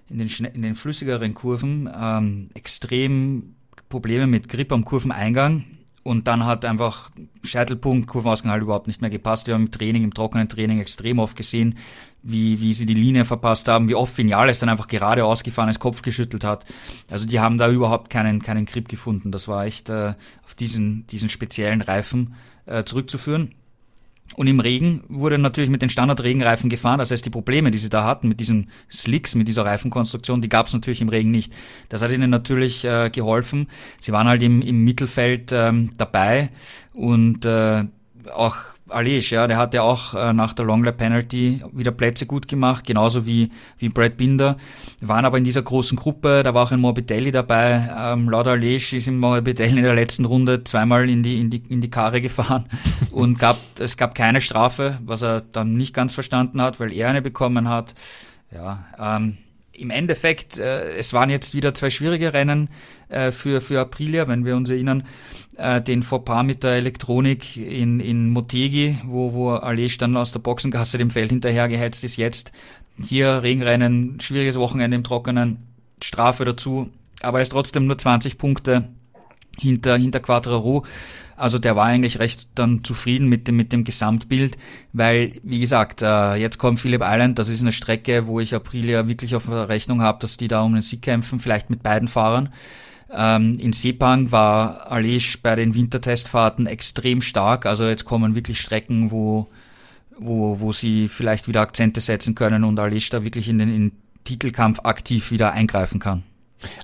in den, in den flüssigeren Kurven, ähm, extrem Probleme mit Grip am Kurveneingang und dann hat einfach Scheitelpunkt, Kurvenausgang halt überhaupt nicht mehr gepasst. Wir haben im Training, im trockenen Training extrem oft gesehen, wie, wie sie die Linie verpasst haben, wie oft Vinales dann einfach gerade ausgefahren ist, Kopf geschüttelt hat. Also die haben da überhaupt keinen, keinen Grip gefunden. Das war echt äh, auf diesen, diesen speziellen Reifen äh, zurückzuführen. Und im Regen wurde natürlich mit den Standard-Regenreifen gefahren. Das heißt, die Probleme, die sie da hatten mit diesen Slicks, mit dieser Reifenkonstruktion, die gab es natürlich im Regen nicht. Das hat ihnen natürlich äh, geholfen. Sie waren halt im, im Mittelfeld ähm, dabei und äh, auch Alish, ja, der hat ja auch äh, nach der Long Lap Penalty wieder Plätze gut gemacht, genauso wie, wie Brad Binder. Waren aber in dieser großen Gruppe, da war auch ein Morbidelli dabei. Ähm, laut Alish ist im Morbidelli in der letzten Runde zweimal in die, in die, in die Karre gefahren und gab, es gab keine Strafe, was er dann nicht ganz verstanden hat, weil er eine bekommen hat. Ja, ähm, im Endeffekt, äh, es waren jetzt wieder zwei schwierige Rennen äh, für, für Aprilia, wenn wir uns erinnern, äh, den Fauxpas mit der Elektronik in, in Motegi, wo, wo Alej dann aus der Boxengasse dem Feld hinterhergeheizt ist jetzt. Hier Regenrennen, schwieriges Wochenende im Trockenen, Strafe dazu, aber er ist trotzdem nur 20 Punkte hinter, hinter Quattro also der war eigentlich recht dann zufrieden mit dem, mit dem Gesamtbild, weil, wie gesagt, äh, jetzt kommt Phillip Island, das ist eine Strecke, wo ich Aprilia wirklich auf der Rechnung habe, dass die da um den Sieg kämpfen, vielleicht mit beiden Fahrern. Ähm, in Sepang war Alish bei den Wintertestfahrten extrem stark, also jetzt kommen wirklich Strecken, wo, wo, wo sie vielleicht wieder Akzente setzen können und Alish da wirklich in den, in den Titelkampf aktiv wieder eingreifen kann.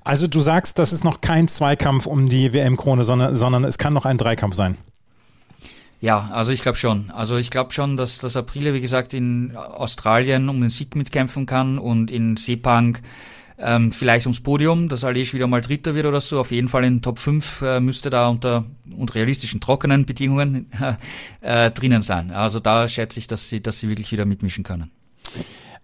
Also du sagst, das ist noch kein Zweikampf um die WM-Krone, sondern, sondern es kann noch ein Dreikampf sein. Ja, also ich glaube schon. Also ich glaube schon, dass das April, wie gesagt, in Australien um den Sieg mitkämpfen kann und in Sepang ähm, vielleicht ums Podium, dass Alej wieder mal Dritter wird oder so. Auf jeden Fall in Top 5 äh, müsste da unter, unter realistischen, trockenen Bedingungen äh, drinnen sein. Also da schätze ich, dass sie, dass sie wirklich wieder mitmischen können.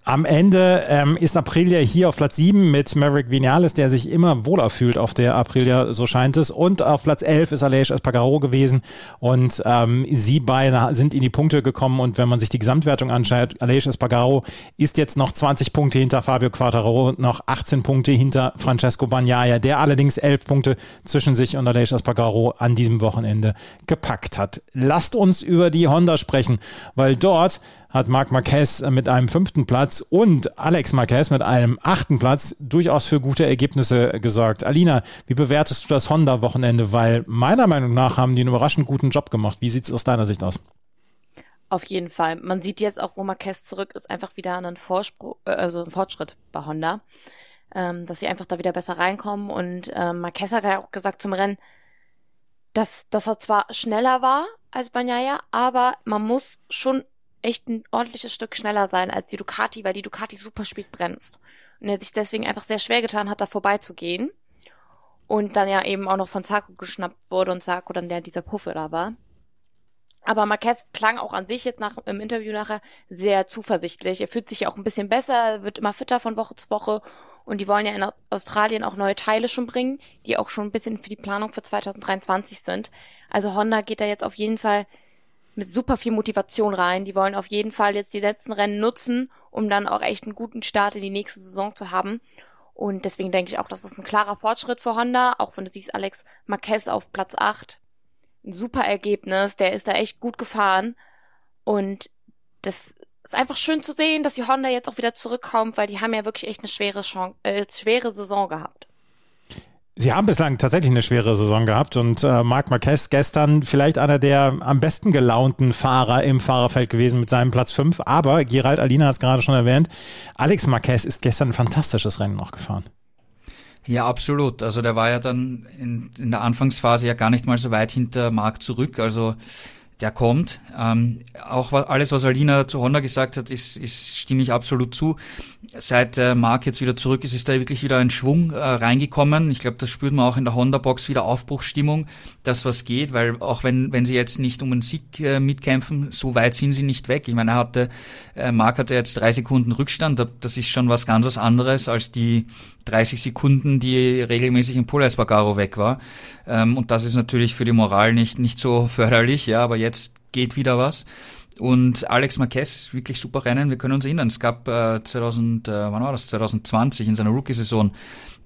Am Ende ähm, ist Aprilia hier auf Platz 7 mit Maverick Vinales, der sich immer wohler fühlt auf der Aprilia, so scheint es. Und auf Platz 11 ist Aleix Espargaro gewesen. Und ähm, sie beide sind in die Punkte gekommen. Und wenn man sich die Gesamtwertung anschaut, Aleix Espargaro ist jetzt noch 20 Punkte hinter Fabio Quartararo, noch 18 Punkte hinter Francesco Bagnaia, der allerdings 11 Punkte zwischen sich und Aleix Espargaro an diesem Wochenende gepackt hat. Lasst uns über die Honda sprechen, weil dort hat Marc Marquez mit einem fünften Platz und Alex Marquez mit einem achten Platz durchaus für gute Ergebnisse gesorgt. Alina, wie bewertest du das Honda-Wochenende? Weil meiner Meinung nach haben die einen überraschend guten Job gemacht. Wie sieht es aus deiner Sicht aus? Auf jeden Fall. Man sieht jetzt auch, wo Marquez zurück ist, einfach wieder einen Vorspruch, äh, also einen Fortschritt bei Honda. Ähm, dass sie einfach da wieder besser reinkommen. Und ähm, Marquez hat ja auch gesagt zum Rennen, dass, dass er zwar schneller war als Banyaya, aber man muss schon echt ein ordentliches Stück schneller sein als die Ducati, weil die Ducati super spät bremst. Und er sich deswegen einfach sehr schwer getan hat, da vorbeizugehen. Und dann ja eben auch noch von Sarko geschnappt wurde und Sarko dann der dieser Puffe da war. Aber Marquez klang auch an sich jetzt nach, im Interview nachher sehr zuversichtlich. Er fühlt sich ja auch ein bisschen besser, wird immer fitter von Woche zu Woche. Und die wollen ja in Australien auch neue Teile schon bringen, die auch schon ein bisschen für die Planung für 2023 sind. Also Honda geht da jetzt auf jeden Fall mit super viel Motivation rein. Die wollen auf jeden Fall jetzt die letzten Rennen nutzen, um dann auch echt einen guten Start in die nächste Saison zu haben. Und deswegen denke ich auch, das ist ein klarer Fortschritt für Honda, auch wenn du siehst, Alex Marquez auf Platz 8. Ein super Ergebnis, der ist da echt gut gefahren. Und das ist einfach schön zu sehen, dass die Honda jetzt auch wieder zurückkommt, weil die haben ja wirklich echt eine schwere, Chance, äh, schwere Saison gehabt. Sie haben bislang tatsächlich eine schwere Saison gehabt und äh, Marc Marquez gestern vielleicht einer der am besten gelaunten Fahrer im Fahrerfeld gewesen mit seinem Platz 5. Aber Gerald Alina hat es gerade schon erwähnt, Alex Marquez ist gestern ein fantastisches Rennen noch gefahren. Ja, absolut. Also der war ja dann in, in der Anfangsphase ja gar nicht mal so weit hinter Marc zurück. Also der kommt. Ähm, auch alles, was Alina zu Honda gesagt hat, ist, ist stimme ich absolut zu. Seit äh, Mark jetzt wieder zurück ist, ist da wirklich wieder ein Schwung äh, reingekommen. Ich glaube, das spürt man auch in der Honda-Box wieder Aufbruchsstimmung, dass was geht, weil auch wenn, wenn sie jetzt nicht um einen Sieg äh, mitkämpfen, so weit sind sie nicht weg. Ich meine, er hatte, äh, Mark hatte jetzt drei Sekunden Rückstand, das ist schon was ganz was anderes als die 30 Sekunden, die regelmäßig im Pol Espargaro weg war. Ähm, und das ist natürlich für die Moral nicht, nicht so förderlich, ja, aber jetzt geht wieder was. Und Alex Marquez, wirklich super Rennen. Wir können uns erinnern, es gab äh, 2000, äh, wann war das? 2020 in seiner Rookie-Saison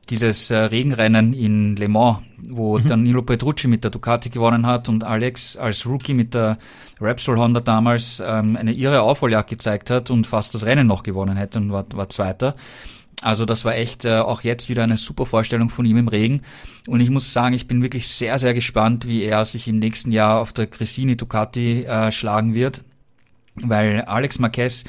dieses äh, Regenrennen in Le Mans, wo mhm. Danilo Petrucci mit der Ducati gewonnen hat und Alex als Rookie mit der Repsol Honda damals ähm, eine irre Aufholjagd gezeigt hat und fast das Rennen noch gewonnen hätte und war, war Zweiter. Also das war echt äh, auch jetzt wieder eine super Vorstellung von ihm im Regen. Und ich muss sagen, ich bin wirklich sehr, sehr gespannt, wie er sich im nächsten Jahr auf der Cressini Ducati äh, schlagen wird. Weil Alex Marquez,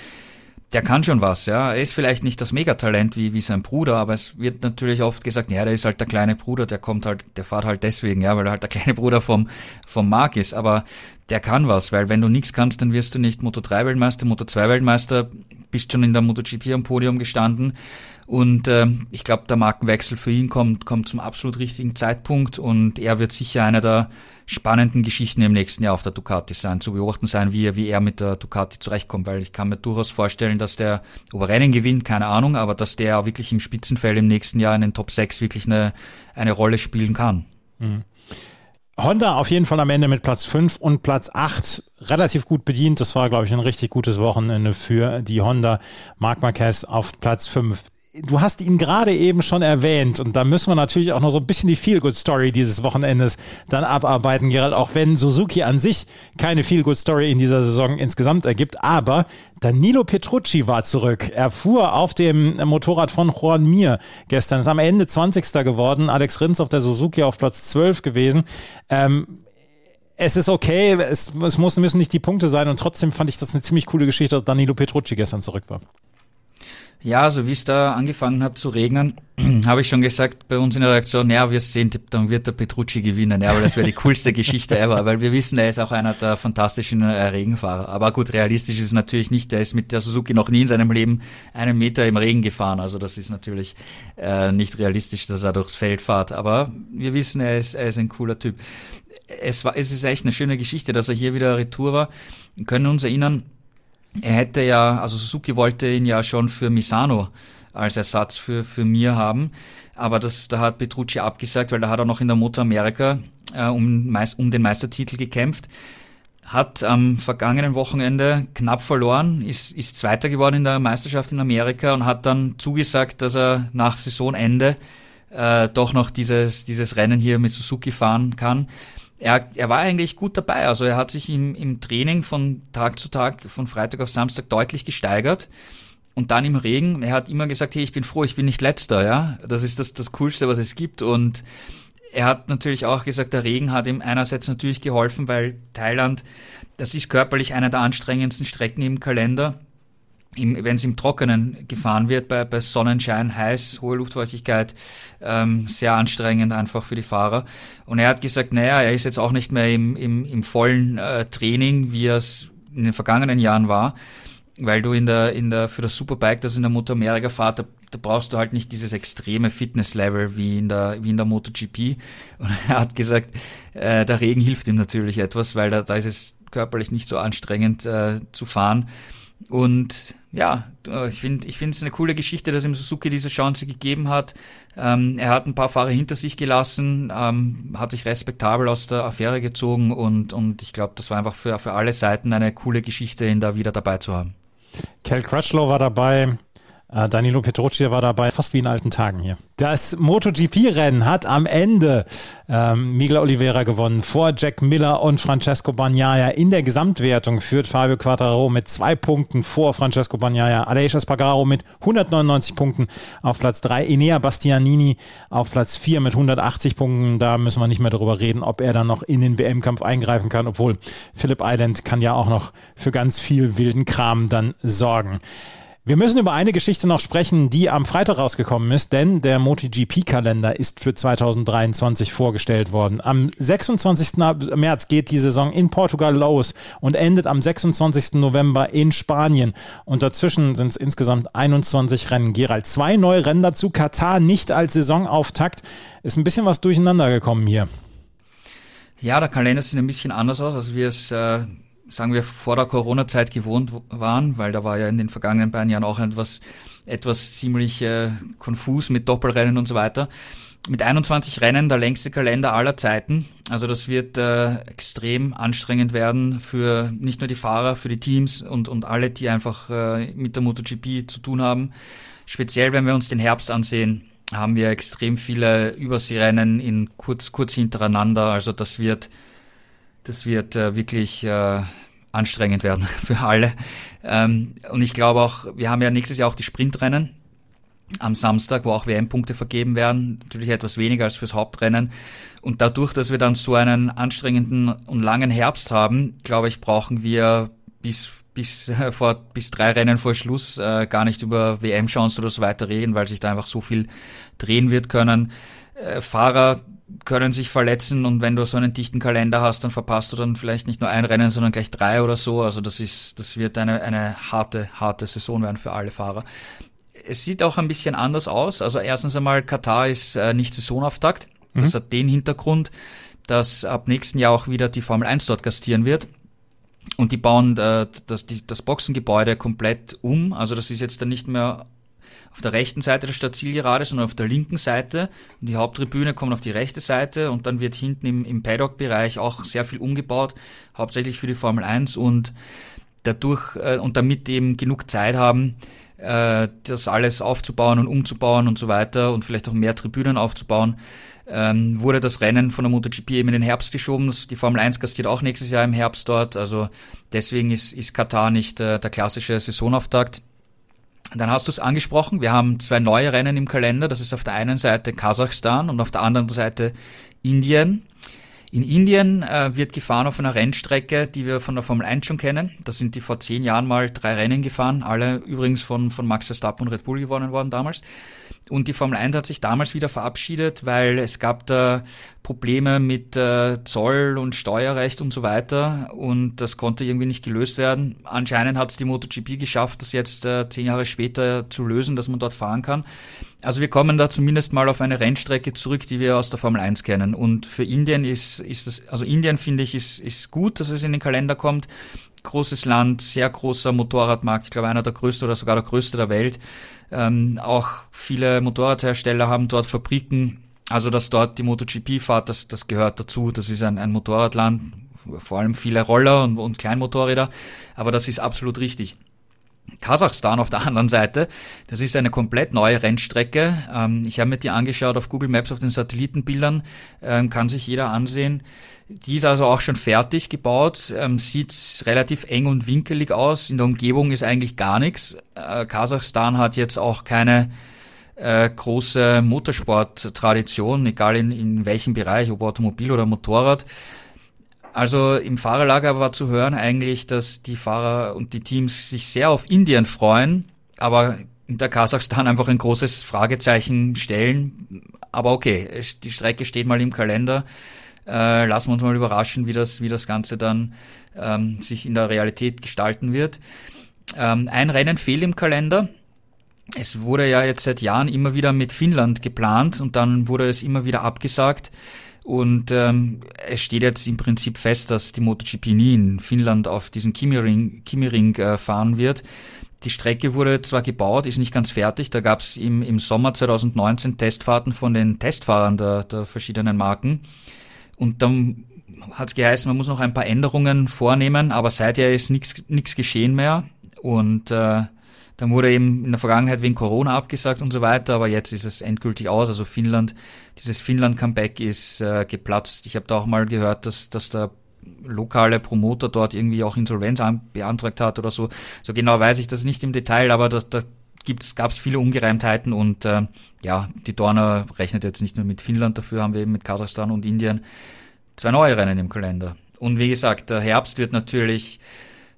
der kann schon was, ja. Er ist vielleicht nicht das Megatalent wie, wie sein Bruder, aber es wird natürlich oft gesagt, ja, der ist halt der kleine Bruder, der kommt halt, der fährt halt deswegen, ja, weil er halt der kleine Bruder vom, vom Mark ist. Aber der kann was, weil wenn du nichts kannst, dann wirst du nicht Moto 3 Weltmeister, Moto 2 Weltmeister, bist schon in der MotoGP am Podium gestanden und äh, ich glaube, der Markenwechsel für ihn kommt, kommt zum absolut richtigen Zeitpunkt und er wird sicher einer der spannenden Geschichten im nächsten Jahr auf der Ducati sein, zu beobachten sein, wie er, wie er mit der Ducati zurechtkommt, weil ich kann mir durchaus vorstellen, dass der, ob er Rennen gewinnt, keine Ahnung, aber dass der wirklich im Spitzenfeld im nächsten Jahr in den Top 6 wirklich eine, eine Rolle spielen kann. Mhm. Honda auf jeden Fall am Ende mit Platz 5 und Platz 8 relativ gut bedient. Das war, glaube ich, ein richtig gutes Wochenende für die Honda. Marc Marquez auf Platz 5 du hast ihn gerade eben schon erwähnt und da müssen wir natürlich auch noch so ein bisschen die Feel-Good-Story dieses Wochenendes dann abarbeiten, Gerald, auch wenn Suzuki an sich keine Feel-Good-Story in dieser Saison insgesamt ergibt, aber Danilo Petrucci war zurück. Er fuhr auf dem Motorrad von Juan Mir gestern, ist am Ende 20. geworden, Alex Rins auf der Suzuki auf Platz 12 gewesen. Ähm, es ist okay, es, es müssen nicht die Punkte sein und trotzdem fand ich das eine ziemlich coole Geschichte, dass Danilo Petrucci gestern zurück war. Ja, so wie es da angefangen hat zu regnen, habe ich schon gesagt bei uns in der Redaktion, ja, wir sehen, dann wird der Petrucci gewinnen. Ja, aber das wäre die coolste Geschichte ever, weil wir wissen, er ist auch einer der fantastischen äh, Regenfahrer. Aber gut, realistisch ist es natürlich nicht. Er ist mit der Suzuki noch nie in seinem Leben einen Meter im Regen gefahren. Also das ist natürlich äh, nicht realistisch, dass er durchs Feld fährt. Aber wir wissen, er ist, er ist ein cooler Typ. Es war, es ist echt eine schöne Geschichte, dass er hier wieder Retour war. Wir können uns erinnern, er hätte ja, also Suzuki wollte ihn ja schon für Misano als Ersatz für, für mir haben. Aber das, da hat Petrucci abgesagt, weil da hat er noch in der Motor America äh, um, um den Meistertitel gekämpft. Hat am vergangenen Wochenende knapp verloren, ist, ist Zweiter geworden in der Meisterschaft in Amerika und hat dann zugesagt, dass er nach Saisonende äh, doch noch dieses, dieses Rennen hier mit Suzuki fahren kann er, er war eigentlich gut dabei. Also er hat sich im, im Training von Tag zu Tag, von Freitag auf Samstag deutlich gesteigert. Und dann im Regen, er hat immer gesagt, hey, ich bin froh, ich bin nicht letzter, ja. Das ist das, das Coolste, was es gibt. Und er hat natürlich auch gesagt, der Regen hat ihm einerseits natürlich geholfen, weil Thailand, das ist körperlich einer der anstrengendsten Strecken im Kalender wenn es im Trockenen gefahren wird, bei, bei Sonnenschein, heiß, hohe Luftfeuchtigkeit, ähm, sehr anstrengend einfach für die Fahrer. Und er hat gesagt, naja, er ist jetzt auch nicht mehr im, im, im vollen äh, Training, wie es in den vergangenen Jahren war, weil du in der, in der, für das Superbike, das in der Moto America fahrt, da, da brauchst du halt nicht dieses extreme Fitnesslevel wie in der, wie in der MotoGP. Und er hat gesagt, äh, der Regen hilft ihm natürlich etwas, weil da, da ist es körperlich nicht so anstrengend äh, zu fahren. Und ja, ich finde ich finde es eine coole Geschichte, dass ihm Suzuki diese Chance gegeben hat. Ähm, er hat ein paar Fahrer hinter sich gelassen, ähm, hat sich respektabel aus der Affäre gezogen und, und ich glaube, das war einfach für, für alle Seiten eine coole Geschichte, ihn da wieder dabei zu haben. Kel Crutchlow war dabei, äh, Danilo Petrucci war dabei, fast wie in alten Tagen hier. Das MotoGP-Rennen hat am Ende ähm, Miguel Oliveira gewonnen vor Jack Miller und Francesco Bagnaia. In der Gesamtwertung führt Fabio Quattararo mit zwei Punkten vor Francesco Bagnaia. Aleix Espargaro mit 199 Punkten auf Platz 3. Enea Bastianini auf Platz 4 mit 180 Punkten. Da müssen wir nicht mehr darüber reden, ob er dann noch in den WM-Kampf eingreifen kann, obwohl Philip Island kann ja auch noch für ganz viel wilden Kram dann sorgen. Wir müssen über eine Geschichte noch sprechen, die am Freitag rausgekommen ist, denn der MotoGP-Kalender ist für 2023 vorgestellt worden. Am 26. März geht die Saison in Portugal los und endet am 26. November in Spanien. Und dazwischen sind es insgesamt 21 Rennen. Gerald, zwei neue Rennen dazu. Katar nicht als Saisonauftakt. Ist ein bisschen was durcheinander gekommen hier. Ja, der Kalender sieht ein bisschen anders aus, als wir es äh, sagen wir, vor der Corona-Zeit gewohnt waren, weil da war ja in den vergangenen beiden Jahren auch etwas, etwas ziemlich äh, konfus mit Doppelrennen und so weiter. Mit 21 Rennen der längste Kalender aller Zeiten. Also das wird äh, extrem anstrengend werden für nicht nur die Fahrer, für die Teams und, und alle, die einfach äh, mit der MotoGP zu tun haben. Speziell, wenn wir uns den Herbst ansehen, haben wir extrem viele Überseerennen in kurz, kurz hintereinander. Also das wird das wird äh, wirklich äh, anstrengend werden für alle. Ähm, und ich glaube auch, wir haben ja nächstes Jahr auch die Sprintrennen am Samstag, wo auch WM-Punkte vergeben werden. Natürlich etwas weniger als fürs Hauptrennen. Und dadurch, dass wir dann so einen anstrengenden und langen Herbst haben, glaube ich, brauchen wir bis bis vor bis drei Rennen vor Schluss äh, gar nicht über WM-Chancen oder so weiter reden, weil sich da einfach so viel drehen wird können. Äh, Fahrer können sich verletzen und wenn du so einen dichten Kalender hast, dann verpasst du dann vielleicht nicht nur ein Rennen, sondern gleich drei oder so. Also das ist, das wird eine, eine harte, harte Saison werden für alle Fahrer. Es sieht auch ein bisschen anders aus. Also erstens einmal, Katar ist äh, nicht Saisonauftakt. Mhm. Das hat den Hintergrund, dass ab nächsten Jahr auch wieder die Formel 1 dort gastieren wird. Und die bauen äh, das, die, das Boxengebäude komplett um. Also das ist jetzt dann nicht mehr auf der rechten Seite der Stadtzielgerade, sondern auf der linken Seite. Und die Haupttribüne kommt auf die rechte Seite und dann wird hinten im, im Paddock-Bereich auch sehr viel umgebaut, hauptsächlich für die Formel 1 und dadurch äh, und damit eben genug Zeit haben, äh, das alles aufzubauen und umzubauen und so weiter und vielleicht auch mehr Tribünen aufzubauen, ähm, wurde das Rennen von der MotoGP eben in den Herbst geschoben. Die Formel 1 gastiert auch nächstes Jahr im Herbst dort. Also deswegen ist, ist Katar nicht äh, der klassische Saisonauftakt. Dann hast du es angesprochen, wir haben zwei neue Rennen im Kalender. Das ist auf der einen Seite Kasachstan und auf der anderen Seite Indien. In Indien äh, wird gefahren auf einer Rennstrecke, die wir von der Formel 1 schon kennen. Da sind die vor zehn Jahren mal drei Rennen gefahren, alle übrigens von, von Max Verstappen und Red Bull gewonnen worden damals. Und die Formel 1 hat sich damals wieder verabschiedet, weil es gab da Probleme mit äh, Zoll und Steuerrecht und so weiter und das konnte irgendwie nicht gelöst werden. Anscheinend hat es die MotoGP geschafft, das jetzt äh, zehn Jahre später zu lösen, dass man dort fahren kann. Also wir kommen da zumindest mal auf eine Rennstrecke zurück, die wir aus der Formel 1 kennen. Und für Indien ist, ist das, also Indien finde ich, ist, ist gut, dass es in den Kalender kommt. Großes Land, sehr großer Motorradmarkt, ich glaube einer der größten oder sogar der größte der Welt. Ähm, auch viele Motorradhersteller haben dort Fabriken. Also dass dort die MotoGP fahrt, das, das gehört dazu. Das ist ein, ein Motorradland, vor allem viele Roller und, und Kleinmotorräder. Aber das ist absolut richtig. Kasachstan auf der anderen Seite, das ist eine komplett neue Rennstrecke. Ähm, ich habe mir die angeschaut auf Google Maps auf den Satellitenbildern, ähm, kann sich jeder ansehen. Die ist also auch schon fertig gebaut, ähm, sieht relativ eng und winkelig aus. In der Umgebung ist eigentlich gar nichts. Äh, Kasachstan hat jetzt auch keine äh, große Motorsport-Tradition, egal in, in welchem Bereich, ob Automobil oder Motorrad. Also im Fahrerlager war zu hören eigentlich, dass die Fahrer und die Teams sich sehr auf Indien freuen, aber in der Kasachstan einfach ein großes Fragezeichen stellen. Aber okay, die Strecke steht mal im Kalender. Äh, lassen wir uns mal überraschen, wie das, wie das Ganze dann ähm, sich in der Realität gestalten wird. Ähm, ein Rennen fehlt im Kalender. Es wurde ja jetzt seit Jahren immer wieder mit Finnland geplant und dann wurde es immer wieder abgesagt. Und ähm, es steht jetzt im Prinzip fest, dass die MotoGP nie in Finnland auf diesen Kimi-Ring Kimi äh, fahren wird. Die Strecke wurde zwar gebaut, ist nicht ganz fertig. Da gab es im, im Sommer 2019 Testfahrten von den Testfahrern der, der verschiedenen Marken. Und dann hat es geheißen, man muss noch ein paar Änderungen vornehmen, aber seither ist nichts geschehen mehr. Und äh, dann wurde eben in der Vergangenheit wegen Corona abgesagt und so weiter, aber jetzt ist es endgültig aus. Also Finnland, dieses Finnland-Comeback ist äh, geplatzt. Ich habe da auch mal gehört, dass, dass der lokale Promoter dort irgendwie auch Insolvenz beantragt hat oder so. So genau weiß ich das nicht im Detail, aber das, da gab es viele Ungereimtheiten und äh, ja, die Dorner rechnet jetzt nicht nur mit Finnland, dafür haben wir eben mit Kasachstan und Indien zwei neue Rennen im Kalender. Und wie gesagt, der Herbst wird natürlich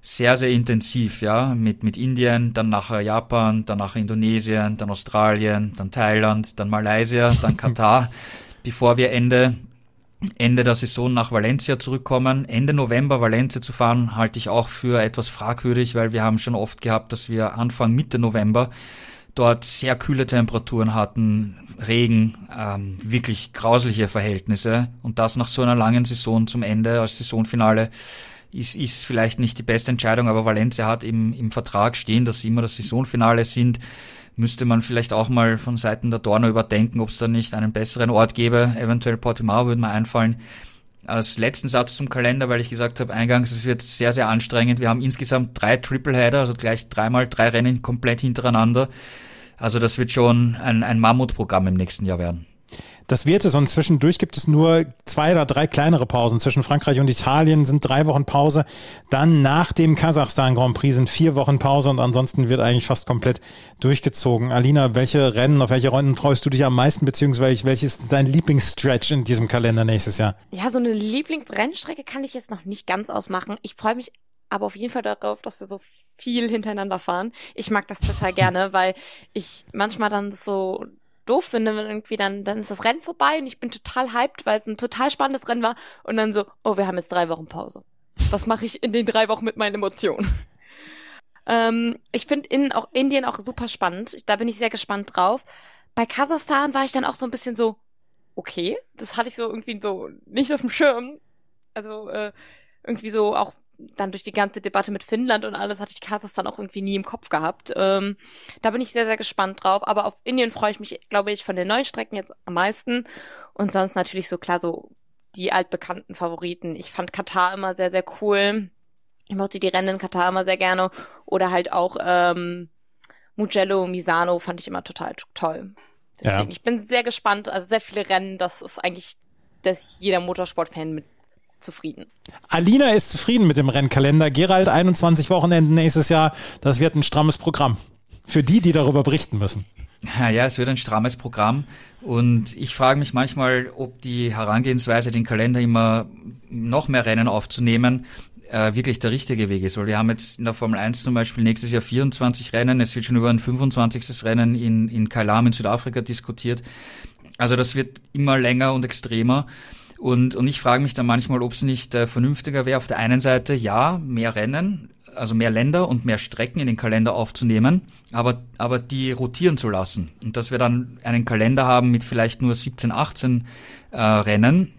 sehr, sehr intensiv, ja, mit, mit Indien, dann nachher Japan, dann nachher Indonesien, dann Australien, dann Thailand, dann Malaysia, dann Katar, bevor wir Ende, Ende der Saison nach Valencia zurückkommen. Ende November Valencia zu fahren, halte ich auch für etwas fragwürdig, weil wir haben schon oft gehabt, dass wir Anfang Mitte November dort sehr kühle Temperaturen hatten, Regen, ähm, wirklich grausliche Verhältnisse. Und das nach so einer langen Saison zum Ende als Saisonfinale ist, ist vielleicht nicht die beste Entscheidung, aber Valencia hat im, im Vertrag stehen, dass sie immer das Saisonfinale sind. Müsste man vielleicht auch mal von Seiten der Dorner überdenken, ob es da nicht einen besseren Ort gäbe. Eventuell Portimao würde mir einfallen. Als letzten Satz zum Kalender, weil ich gesagt habe eingangs, es wird sehr, sehr anstrengend. Wir haben insgesamt drei Tripleheader, also gleich dreimal drei Rennen komplett hintereinander. Also das wird schon ein, ein Mammutprogramm im nächsten Jahr werden. Das wird es und zwischendurch gibt es nur zwei oder drei kleinere Pausen. Zwischen Frankreich und Italien sind drei Wochen Pause. Dann nach dem Kasachstan Grand Prix sind vier Wochen Pause und ansonsten wird eigentlich fast komplett durchgezogen. Alina, welche Rennen, auf welche Rennen freust du dich am meisten, beziehungsweise welches ist dein Lieblingsstretch in diesem Kalender nächstes Jahr? Ja, so eine Lieblingsrennstrecke kann ich jetzt noch nicht ganz ausmachen. Ich freue mich aber auf jeden Fall darauf, dass wir so viel hintereinander fahren. Ich mag das total gerne, weil ich manchmal dann so doof finde, wenn irgendwie dann, dann ist das Rennen vorbei und ich bin total hyped, weil es ein total spannendes Rennen war und dann so, oh, wir haben jetzt drei Wochen Pause. Was mache ich in den drei Wochen mit meinen Emotionen? ähm, ich finde Indien auch super spannend. Da bin ich sehr gespannt drauf. Bei Kasachstan war ich dann auch so ein bisschen so, okay, das hatte ich so irgendwie so nicht auf dem Schirm. Also äh, irgendwie so auch dann durch die ganze Debatte mit Finnland und alles hatte ich Kasachstan auch irgendwie nie im Kopf gehabt. Ähm, da bin ich sehr, sehr gespannt drauf. Aber auf Indien freue ich mich, glaube ich, von den neuen Strecken jetzt am meisten. Und sonst natürlich so klar so die altbekannten Favoriten. Ich fand Katar immer sehr, sehr cool. Ich mochte die Rennen in Katar immer sehr gerne. Oder halt auch ähm, Mugello, Misano fand ich immer total toll. Deswegen, ja. ich bin sehr gespannt. Also sehr viele Rennen, das ist eigentlich, dass jeder Motorsportfan mit zufrieden. Alina ist zufrieden mit dem Rennkalender. Gerald, 21 Wochenenden nächstes Jahr. Das wird ein strammes Programm. Für die, die darüber berichten müssen. Ja, ja, es wird ein strammes Programm. Und ich frage mich manchmal, ob die Herangehensweise, den Kalender immer noch mehr Rennen aufzunehmen, äh, wirklich der richtige Weg ist. Weil wir haben jetzt in der Formel 1 zum Beispiel nächstes Jahr 24 Rennen. Es wird schon über ein 25. Rennen in, in Kailam in Südafrika diskutiert. Also das wird immer länger und extremer. Und, und ich frage mich dann manchmal, ob es nicht äh, vernünftiger wäre, auf der einen Seite ja, mehr Rennen, also mehr Länder und mehr Strecken in den Kalender aufzunehmen, aber, aber die rotieren zu lassen. Und dass wir dann einen Kalender haben mit vielleicht nur 17, 18 äh, Rennen,